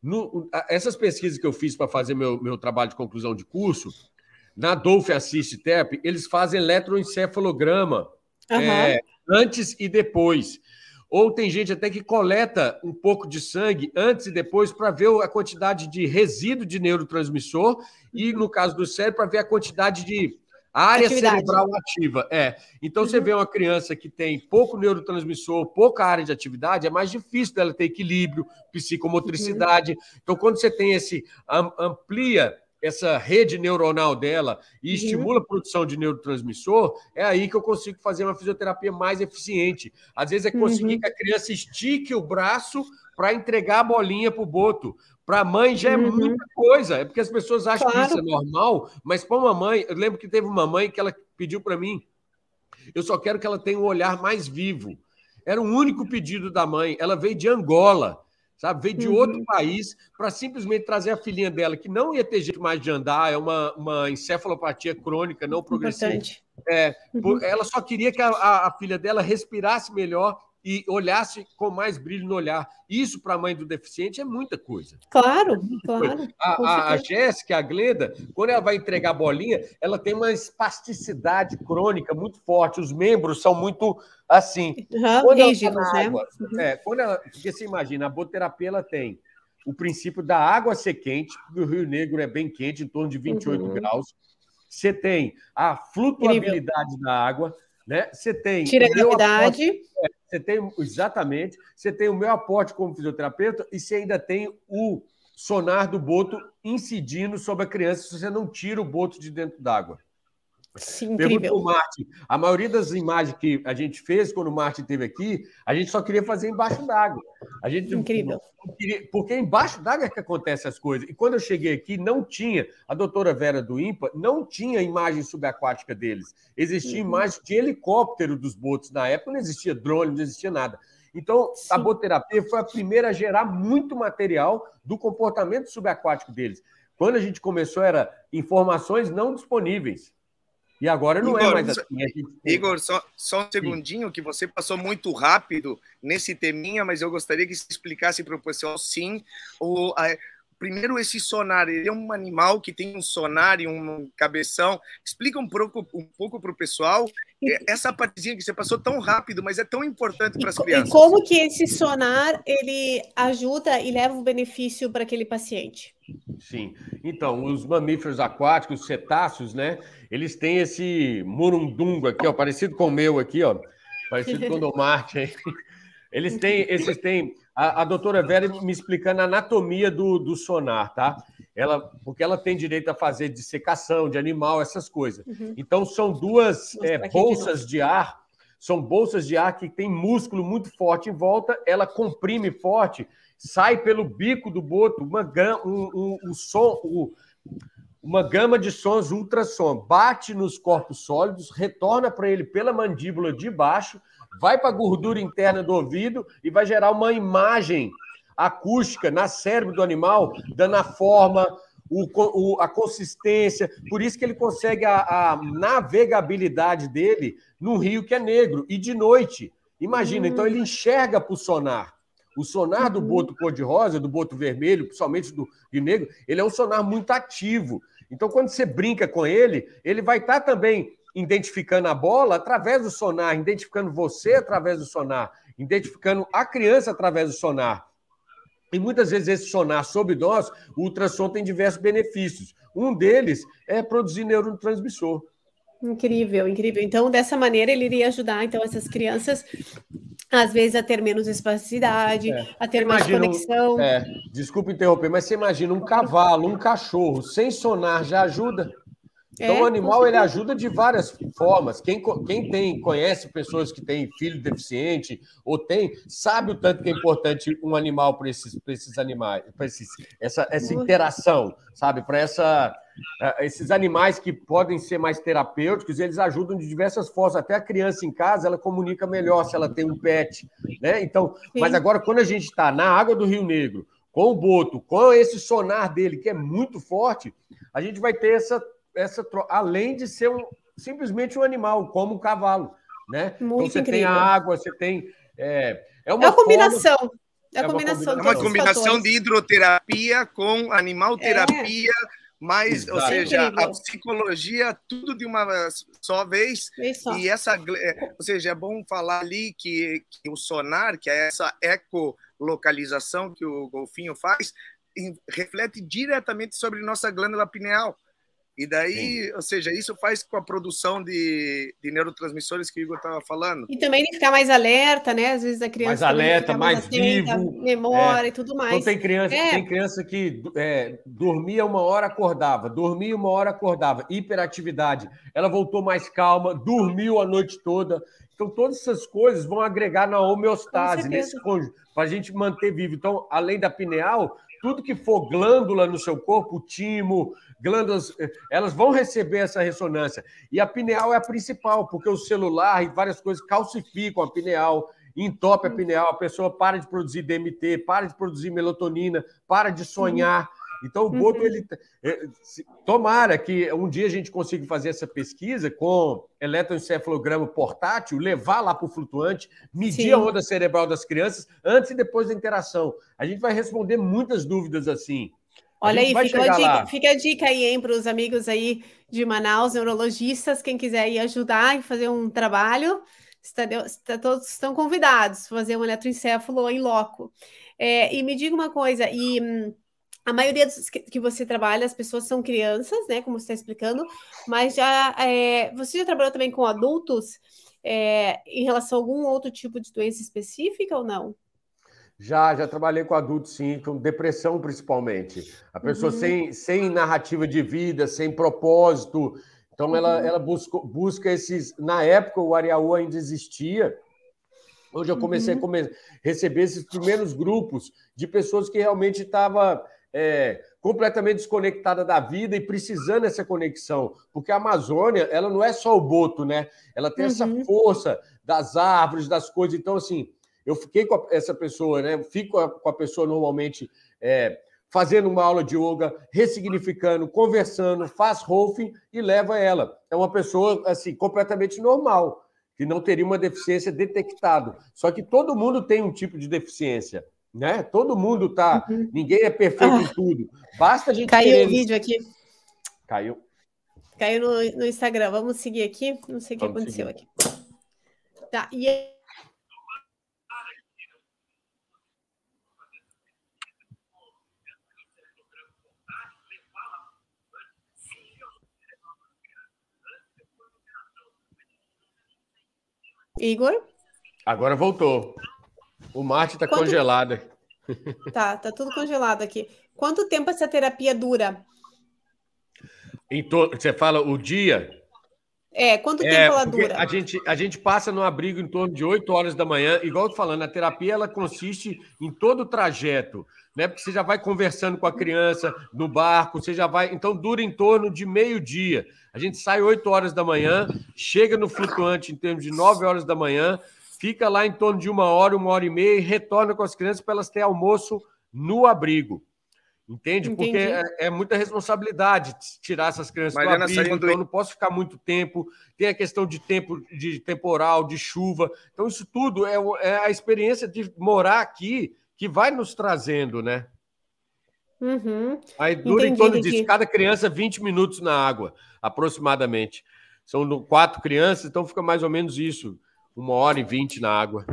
no, essas pesquisas que eu fiz para fazer meu, meu trabalho de conclusão de curso, na Dolph Assist TEP, eles fazem eletroencefalograma uhum. é, antes e depois. Ou tem gente até que coleta um pouco de sangue antes e depois para ver a quantidade de resíduo de neurotransmissor e, no caso do cérebro, para ver a quantidade de a área Atividade. cerebral ativa, é. Então, uhum. você vê uma criança que tem pouco neurotransmissor, pouca área de atividade, é mais difícil dela ter equilíbrio, psicomotricidade. Uhum. Então, quando você tem esse, amplia essa rede neuronal dela e uhum. estimula a produção de neurotransmissor, é aí que eu consigo fazer uma fisioterapia mais eficiente. Às vezes é conseguir uhum. que a criança estique o braço para entregar a bolinha para o boto. Para a mãe já é uhum. muita coisa, é porque as pessoas acham claro. que isso é normal, mas para uma mãe, eu lembro que teve uma mãe que ela pediu para mim, eu só quero que ela tenha um olhar mais vivo. Era o único pedido da mãe. Ela veio de Angola, sabe? Veio de uhum. outro país para simplesmente trazer a filhinha dela, que não ia ter jeito mais de andar, é uma, uma encefalopatia crônica não progressiva. É, uhum. Ela só queria que a, a, a filha dela respirasse melhor e olhasse com mais brilho no olhar. Isso para a mãe do deficiente é muita coisa. Claro, é claro. Coisa. A, a, a Jéssica, a Glenda, quando ela vai entregar a bolinha, ela tem uma espasticidade crônica muito forte. Os membros são muito assim. Uhum, rígidos, tá né? Água, uhum. é, quando ela, porque você imagina, a boterapia ela tem o princípio da água ser quente, porque o Rio Negro é bem quente, em torno de 28 uhum. graus. Você tem a flutuabilidade Incrível. da água, né? Você tem. Tira a gravidade. É, você tem exatamente, você tem o meu aporte como fisioterapeuta e você ainda tem o sonar do boto incidindo sobre a criança se você não tira o boto de dentro d'água. Sim, incrível. Martin. A maioria das imagens que a gente fez quando o Martin esteve aqui, a gente só queria fazer embaixo d'água. A gente incrível. Queria, porque embaixo d'água é que acontecem as coisas. E quando eu cheguei aqui, não tinha, a doutora Vera do IMPA não tinha imagem subaquática deles. Existia uhum. imagem de helicóptero dos botos na época, não existia drone, não existia nada. Então, Sim. a boterapia foi a primeira a gerar muito material do comportamento subaquático deles. Quando a gente começou, era informações não disponíveis. E agora não é Igor, é mais assim. Gente... Igor, só, só um segundinho, sim. que você passou muito rápido nesse teminha, mas eu gostaria que você explicasse para o pessoal, sim, o, a, primeiro esse sonar, ele é um animal que tem um sonar e um cabeção. Explica um pouco um pouco para o pessoal essa partezinha que você passou tão rápido, mas é tão importante para as crianças. E como que esse sonar ele ajuda e leva o benefício para aquele paciente? Sim. Então, os mamíferos aquáticos, os cetáceos, né? Eles têm esse murundungo aqui, ó, parecido com o meu aqui, ó, parecido com o do Marte. Eles têm, esses têm a, a doutora Vera me explicando a anatomia do, do sonar, tá? Ela, porque ela tem direito a fazer dissecação de animal, essas coisas. Uhum. Então, são duas é, bolsas de, de ar, são bolsas de ar que tem músculo muito forte em volta, ela comprime forte, sai pelo bico do boto uma, um, um, um som, um, uma gama de sons ultrassom, bate nos corpos sólidos, retorna para ele pela mandíbula de baixo, vai para a gordura interna do ouvido e vai gerar uma imagem acústica na cérebro do animal, dando a forma, o, o, a consistência. Por isso que ele consegue a, a, navegabilidade dele no rio que é negro e de noite. Imagina, hum. então ele enxerga para o sonar. O sonar do uhum. boto cor-de-rosa, do boto vermelho, principalmente do rio negro, ele é um sonar muito ativo. Então, quando você brinca com ele, ele vai estar tá também identificando a bola através do sonar, identificando você através do sonar, identificando a criança através do sonar. E muitas vezes esse sonar sob nós, o ultrassom tem diversos benefícios. Um deles é produzir neurotransmissor. Incrível, incrível. Então, dessa maneira, ele iria ajudar então essas crianças, às vezes, a ter menos espacidade, é. a ter mais conexão. É, desculpa interromper, mas você imagina um cavalo, um cachorro, sem sonar já ajuda? Então, é, o animal ele ajuda de várias formas. Quem, quem tem, conhece pessoas que têm filho deficiente ou tem, sabe o tanto que é importante um animal para esses, esses animais, para essa, essa interação, sabe? Para essa, esses animais que podem ser mais terapêuticos, eles ajudam de diversas formas. Até a criança em casa, ela comunica melhor se ela tem um pet, né? Então, Sim. mas agora, quando a gente está na água do Rio Negro, com o boto, com esse sonar dele, que é muito forte, a gente vai ter essa essa além de ser um, simplesmente um animal, como um cavalo, né? Muito então você incrível. tem a água, você tem é, é uma, é uma combinação. Forma, é, uma combinação, é uma combinação de hidroterapia com animalterapia, é. Mas, ou seja, é a psicologia, tudo de uma só vez. Só. E essa, é, ou seja, é bom falar ali que, que o sonar, que é essa ecolocalização que o golfinho faz, reflete diretamente sobre nossa glândula pineal. E daí, Sim. ou seja, isso faz com a produção de, de neurotransmissores que o Igor estava falando. E também ele ficar mais alerta, né? Às vezes a criança. Mais alerta, mais, mais vivo. Memória é. e tudo mais. Então, tem criança, é. tem criança que é, dormia uma hora, acordava, dormia uma hora, acordava. Hiperatividade. Ela voltou mais calma, dormiu a noite toda. Então, todas essas coisas vão agregar na homeostase, nesse cônjuge, para a gente manter vivo. Então, além da pineal, tudo que for glândula no seu corpo, timo, glândulas, eh, elas vão receber essa ressonância. E a pineal é a principal, porque o celular e várias coisas calcificam a pineal, entope a pineal, a pessoa para de produzir DMT, para de produzir melatonina, para de sonhar. Então, o Boto, uhum. ele. Eh, tomara que um dia a gente consiga fazer essa pesquisa com eletroencefalograma portátil, levar lá para o flutuante, medir Sim. a onda cerebral das crianças antes e depois da interação. A gente vai responder muitas dúvidas assim. Olha aí, fica a, dica, fica a, dica, aí, hein, para os amigos aí de Manaus, neurologistas, quem quiser ir ajudar e fazer um trabalho, está, está, todos estão convidados a fazer um eletroencefalo em loco. É, e me diga uma coisa, e hum, a maioria dos que, que, você trabalha, as pessoas são crianças, né, como você está explicando, mas já é, você já trabalhou também com adultos é, em relação a algum outro tipo de doença específica ou não? Já, já trabalhei com adultos, sim, com depressão principalmente. A pessoa uhum. sem, sem narrativa de vida, sem propósito, Então, ela, uhum. ela busca, busca esses. Na época, o Ariaú ainda existia. Hoje eu comecei uhum. a come... receber esses primeiros grupos de pessoas que realmente estavam é, completamente desconectada da vida e precisando dessa conexão, porque a Amazônia ela não é só o boto, né? Ela tem uhum. essa força das árvores, das coisas. Então, assim, eu fiquei com essa pessoa, né? Fico com a, pessoa normalmente é, fazendo uma aula de yoga, ressignificando, conversando, faz rolfing e leva ela. É uma pessoa assim completamente normal, que não teria uma deficiência detectada. Só que todo mundo tem um tipo de deficiência né? Todo mundo tá, uhum. ninguém é perfeito ah. em tudo. Basta a gente Caiu querer... o vídeo aqui. Caiu. Caiu no, no Instagram. Vamos seguir aqui. Não sei o que Vamos aconteceu seguir. aqui. Tá. E Igor? Agora voltou. O Marte está Quanto... congelado. Tá, tá tudo congelado aqui. Quanto tempo essa terapia dura? To... Você fala o dia? É, quanto é, tempo ela dura? A gente, a gente passa no abrigo em torno de 8 horas da manhã, igual eu tô falando, a terapia ela consiste em todo o trajeto, né? Porque você já vai conversando com a criança no barco, você já vai. Então dura em torno de meio-dia. A gente sai 8 horas da manhã, chega no flutuante em termos de 9 horas da manhã, fica lá em torno de uma hora, uma hora e meia e retorna com as crianças para elas terem almoço no abrigo. Entende? Entendi. Porque é, é, muita responsabilidade tirar essas crianças Mariana do abrigo, então eu não posso ficar muito tempo. Tem a questão de tempo de temporal, de chuva. Então, isso tudo é, é a experiência de morar aqui que vai nos trazendo, né? Uhum. Aí dura Entendi, em torno disso, cada criança 20 minutos na água, aproximadamente. São quatro crianças, então fica mais ou menos isso uma hora e vinte na água.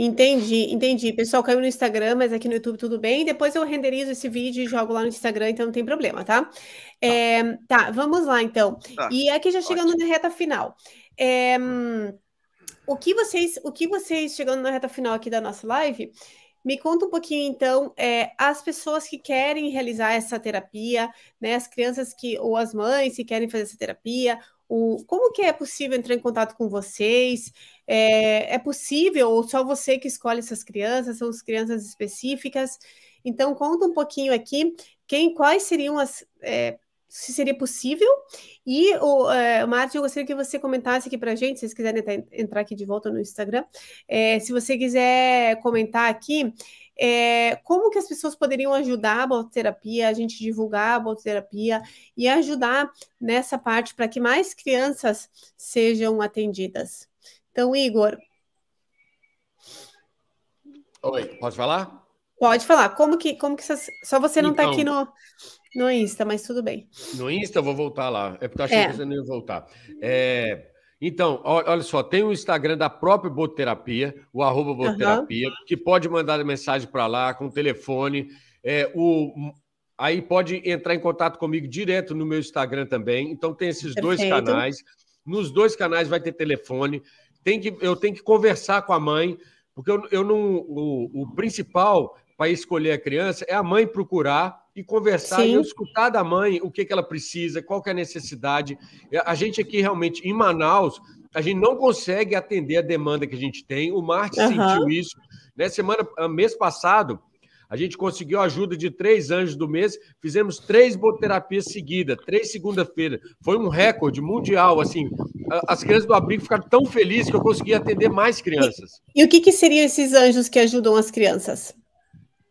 Entendi, entendi. Pessoal, caiu no Instagram, mas aqui no YouTube tudo bem. Depois eu renderizo esse vídeo e jogo lá no Instagram, então não tem problema, tá? É, tá, vamos lá então. Tá. E aqui já chegando Ótimo. na reta final. É, o que vocês, o que vocês chegando na reta final aqui da nossa live, me conta um pouquinho, então, é, as pessoas que querem realizar essa terapia, né, as crianças que, ou as mães que querem fazer essa terapia, o, como que é possível entrar em contato com vocês? É, é possível ou só você que escolhe essas crianças? São as crianças específicas? Então, conta um pouquinho aqui quem, quais seriam as. É, se seria possível. E, o, é, Martin, eu gostaria que você comentasse aqui para a gente, se vocês quiserem entrar aqui de volta no Instagram, é, se você quiser comentar aqui, é, como que as pessoas poderiam ajudar a bototerapia, a gente divulgar a bototerapia e ajudar nessa parte para que mais crianças sejam atendidas. Então, Igor. Oi, pode falar? Pode falar. Como que, como que só você não está então, aqui no, no Insta, mas tudo bem. No Insta, eu vou voltar lá. É porque eu achei é. que você não ia voltar. É, então, olha só, tem o Instagram da própria Boterapia, o arroba Boterapia, uhum. que pode mandar mensagem para lá com o telefone. É, o, aí pode entrar em contato comigo direto no meu Instagram também. Então tem esses Perfeito. dois canais. Nos dois canais vai ter telefone. Tem que, eu tenho que conversar com a mãe, porque eu, eu não. O, o principal para escolher a criança é a mãe procurar e conversar Sim. e escutar da mãe o que, que ela precisa, qual que é a necessidade. A gente aqui realmente, em Manaus, a gente não consegue atender a demanda que a gente tem. O Marte uhum. sentiu isso. Né? Semana, ah, mês passado, a gente conseguiu a ajuda de três anjos do mês, fizemos três boterapias seguidas, três segunda-feira. Foi um recorde mundial, assim. As crianças do abrigo ficaram tão felizes que eu consegui atender mais crianças. E, e o que, que seriam esses anjos que ajudam as crianças?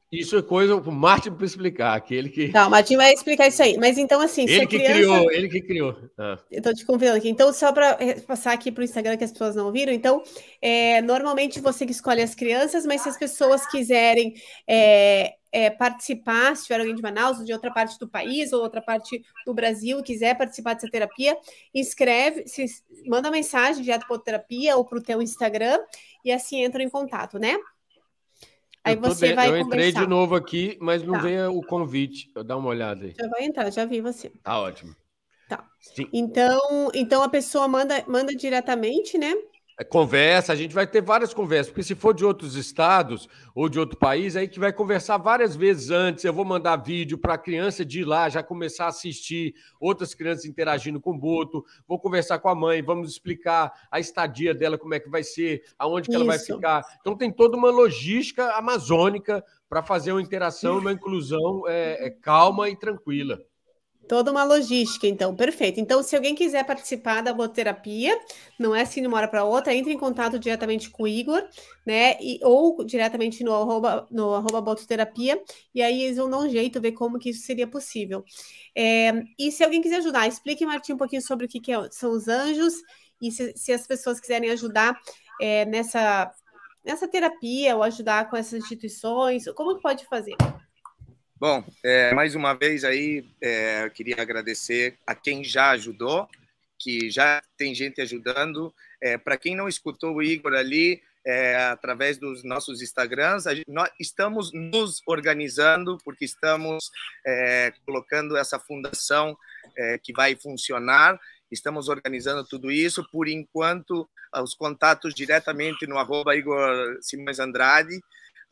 Isso é coisa para o Martin para explicar, aquele que. Não, o Martin vai explicar isso aí. Mas então, assim. Ele que criança... criou, ele que criou. Ah. Eu estou te convidando aqui. Então, só para passar aqui para o Instagram que as pessoas não ouviram, então, é, normalmente você que escolhe as crianças, mas se as pessoas quiserem é, é, participar, se tiver alguém de Manaus, ou de outra parte do país, ou outra parte do Brasil, quiser participar dessa terapia, inscreve, se, manda mensagem direto para a terapia ou para o teu Instagram e assim entram em contato, né? Aí você vai Eu entrei conversar. de novo aqui, mas não tá. veio o convite. Dá uma olhada aí. Já vai entrar, já vi você. Tá ótimo. Tá. Sim. Então, então a pessoa manda, manda diretamente, né? É, conversa, a gente vai ter várias conversas, porque se for de outros estados ou de outro país, aí que vai conversar várias vezes antes. Eu vou mandar vídeo para a criança de ir lá já começar a assistir outras crianças interagindo com o Boto. Vou conversar com a mãe, vamos explicar a estadia dela, como é que vai ser, aonde que Isso. ela vai ficar. Então tem toda uma logística amazônica para fazer uma interação, uma inclusão é, é, calma e tranquila. Toda uma logística, então, perfeito. Então, se alguém quiser participar da bototerapia, não é assim de uma hora para outra, entre em contato diretamente com o Igor, né? E, ou diretamente no arroba, no arroba bototerapia, e aí eles vão dar um jeito, ver como que isso seria possível. É, e se alguém quiser ajudar, explique, Martim, um pouquinho sobre o que, que é, são os anjos, e se, se as pessoas quiserem ajudar é, nessa, nessa terapia, ou ajudar com essas instituições, como que pode fazer? Bom, é, mais uma vez aí, é, queria agradecer a quem já ajudou, que já tem gente ajudando. É, Para quem não escutou o Igor ali, é, através dos nossos Instagrams, gente, nós estamos nos organizando, porque estamos é, colocando essa fundação é, que vai funcionar. Estamos organizando tudo isso. Por enquanto, os contatos diretamente no arroba Igor Simões Andrade,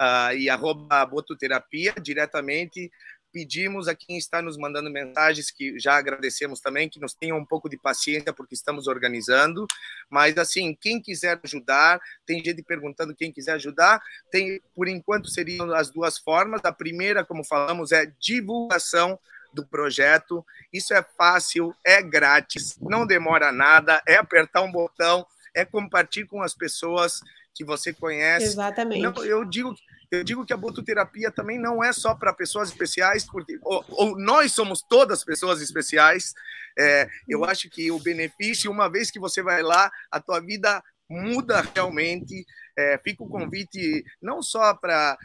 uh, e arroba bototerapia diretamente. Pedimos a quem está nos mandando mensagens, que já agradecemos também, que nos tenham um pouco de paciência, porque estamos organizando. Mas, assim, quem quiser ajudar, tem gente perguntando quem quiser ajudar, tem, por enquanto, seriam as duas formas. A primeira, como falamos, é divulgação do projeto. Isso é fácil, é grátis, não demora nada, é apertar um botão, é compartilhar com as pessoas que você conhece. Exatamente. Não, eu digo eu digo que a bototerapia também não é só para pessoas especiais, porque ou, ou, nós somos todas pessoas especiais. É, eu uhum. acho que o benefício, uma vez que você vai lá, a tua vida muda realmente. É, fica o convite não só para,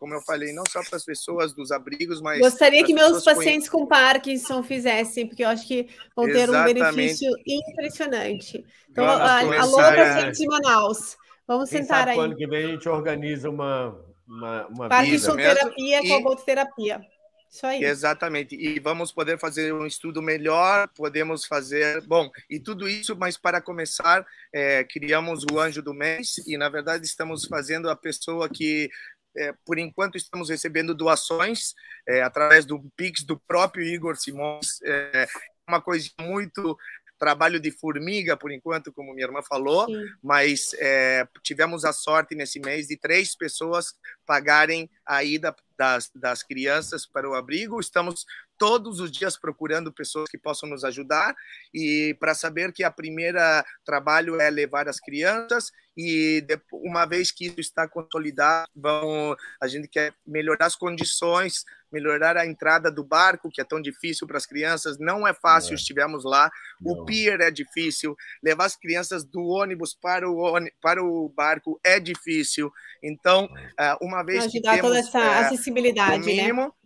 como eu falei, não só para as pessoas dos abrigos, mas. Gostaria que meus pacientes com Parkinson fizessem, porque eu acho que vão ter Exatamente. um benefício impressionante. Então, alô, pacientes de Manaus. Vamos Quem sentar aí. Ano que vem a gente organiza uma, uma, uma Parkinson terapia com bototerapia. Isso aí. Exatamente. E vamos poder fazer um estudo melhor, podemos fazer. Bom, e tudo isso, mas para começar, é, criamos o anjo do mês e, na verdade, estamos fazendo a pessoa que. É, por enquanto, estamos recebendo doações é, através do Pix do próprio Igor Simões. É uma coisa muito trabalho de formiga, por enquanto, como minha irmã falou, Sim. mas é, tivemos a sorte nesse mês de três pessoas pagarem a ida das, das crianças para o abrigo. Estamos todos os dias procurando pessoas que possam nos ajudar e para saber que a primeira trabalho é levar as crianças e uma vez que isso está consolidado, vão, a gente quer melhorar as condições, melhorar a entrada do barco, que é tão difícil para as crianças, não é fácil, é. estivemos lá, não. o pier é difícil, levar as crianças do ônibus para o, para o barco é difícil, então, é, uma vez Ajudar que temos... toda essa é, acessibilidade, né? mínimo, né?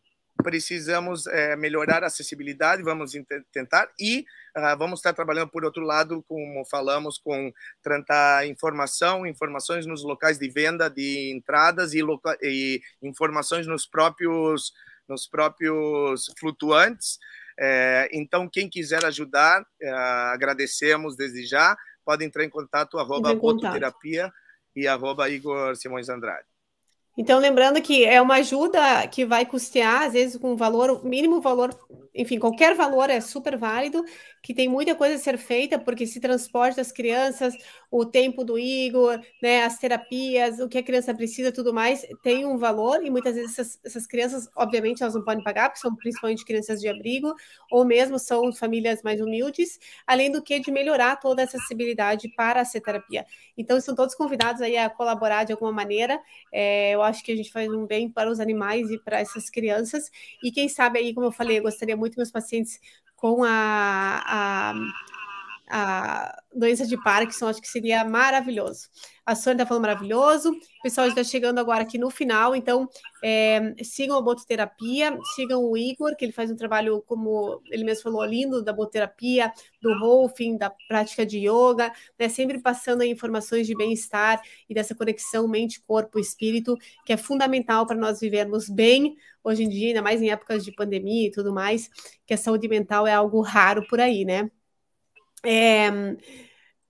Precisamos é, melhorar a acessibilidade, vamos tentar, e uh, vamos estar trabalhando, por outro lado, como falamos, com tanta informação, informações nos locais de venda de entradas e, e informações nos próprios, nos próprios flutuantes. É, então, quem quiser ajudar, é, agradecemos desde já, pode entrar em contato, arroba bototerapia e arroba Igor Simões Andrade. Então, lembrando que é uma ajuda que vai custear, às vezes, com valor, mínimo valor, enfim, qualquer valor é super válido, que tem muita coisa a ser feita, porque se transporte as crianças, o tempo do Igor, né, as terapias, o que a criança precisa, tudo mais, tem um valor, e muitas vezes essas, essas crianças, obviamente, elas não podem pagar, porque são principalmente crianças de abrigo, ou mesmo são famílias mais humildes, além do que de melhorar toda a acessibilidade para a terapia. Então, estão todos convidados aí a colaborar de alguma maneira, é, eu acho que a gente faz um bem para os animais e para essas crianças, e quem sabe aí, como eu falei, eu gostaria muito que meus pacientes com a, a, a doença de Parkinson, acho que seria maravilhoso. A Sônia está falando maravilhoso. O pessoal está chegando agora aqui no final, então é, sigam a bototerapia, sigam o Igor, que ele faz um trabalho, como ele mesmo falou, lindo da bototerapia, do Rolfing, da prática de yoga, né, sempre passando informações de bem-estar e dessa conexão mente, corpo, espírito, que é fundamental para nós vivermos bem hoje em dia, ainda mais em épocas de pandemia e tudo mais, que a saúde mental é algo raro por aí, né? É,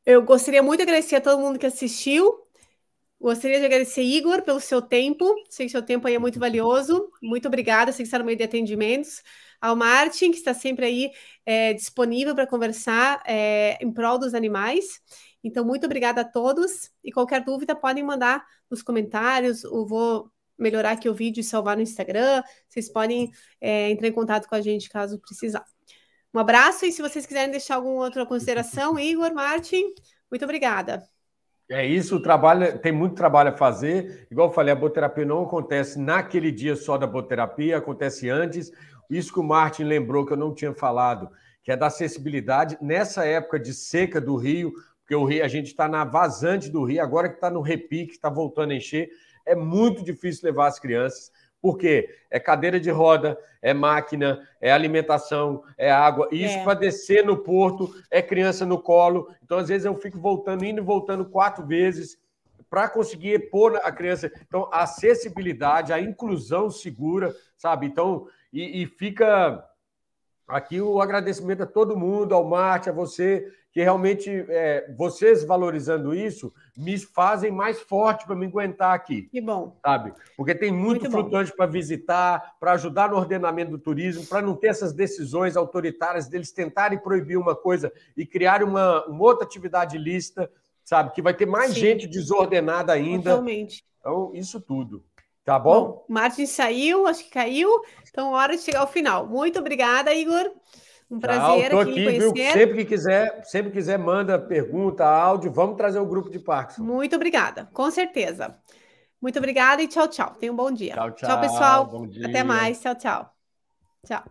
Eu gostaria muito de agradecer a todo mundo que assistiu. Gostaria de agradecer, Igor, pelo seu tempo. Sei que seu tempo aí é muito valioso. Muito obrigada, sei que está no meio de atendimentos. Ao Martin, que está sempre aí é, disponível para conversar é, em prol dos animais. Então, muito obrigada a todos. E qualquer dúvida, podem mandar nos comentários. Eu vou melhorar aqui o vídeo e salvar no Instagram. Vocês podem é, entrar em contato com a gente caso precisar. Um abraço e se vocês quiserem deixar alguma outra consideração, Igor, Martin, muito obrigada. É isso, o trabalho tem muito trabalho a fazer. Igual eu falei, a boterapia não acontece naquele dia só da boterapia, acontece antes. Isso que o Martin lembrou que eu não tinha falado, que é da acessibilidade nessa época de seca do rio, porque o rio a gente está na vazante do rio, agora que está no repique, está voltando a encher é muito difícil levar as crianças, porque é cadeira de roda, é máquina, é alimentação, é água. E isso é. para descer no porto é criança no colo. Então, às vezes, eu fico voltando, indo e voltando quatro vezes para conseguir pôr a criança. Então, a acessibilidade, a inclusão segura, sabe? Então, e, e fica aqui o agradecimento a todo mundo, ao Marte, a você, que realmente é, vocês valorizando isso me fazem mais forte para me aguentar aqui. Que bom. Sabe? Porque tem muito, muito flutuante para visitar, para ajudar no ordenamento do turismo, para não ter essas decisões autoritárias deles tentarem proibir uma coisa e criar uma, uma outra atividade lista, sabe? Que vai ter mais Sim. gente desordenada ainda. Totalmente. Então, isso tudo. Tá bom? bom Martin saiu, acho que caiu. Então, hora de chegar ao final. Muito obrigada, Igor. Um prazer aqui, aqui viu? Sempre que quiser, sempre quiser, manda pergunta, áudio. Vamos trazer o grupo de Parkinson. Muito obrigada, com certeza. Muito obrigada e tchau, tchau. Tenha um bom dia. Tchau, tchau. Tchau, pessoal. Até mais. Tchau, tchau. Tchau.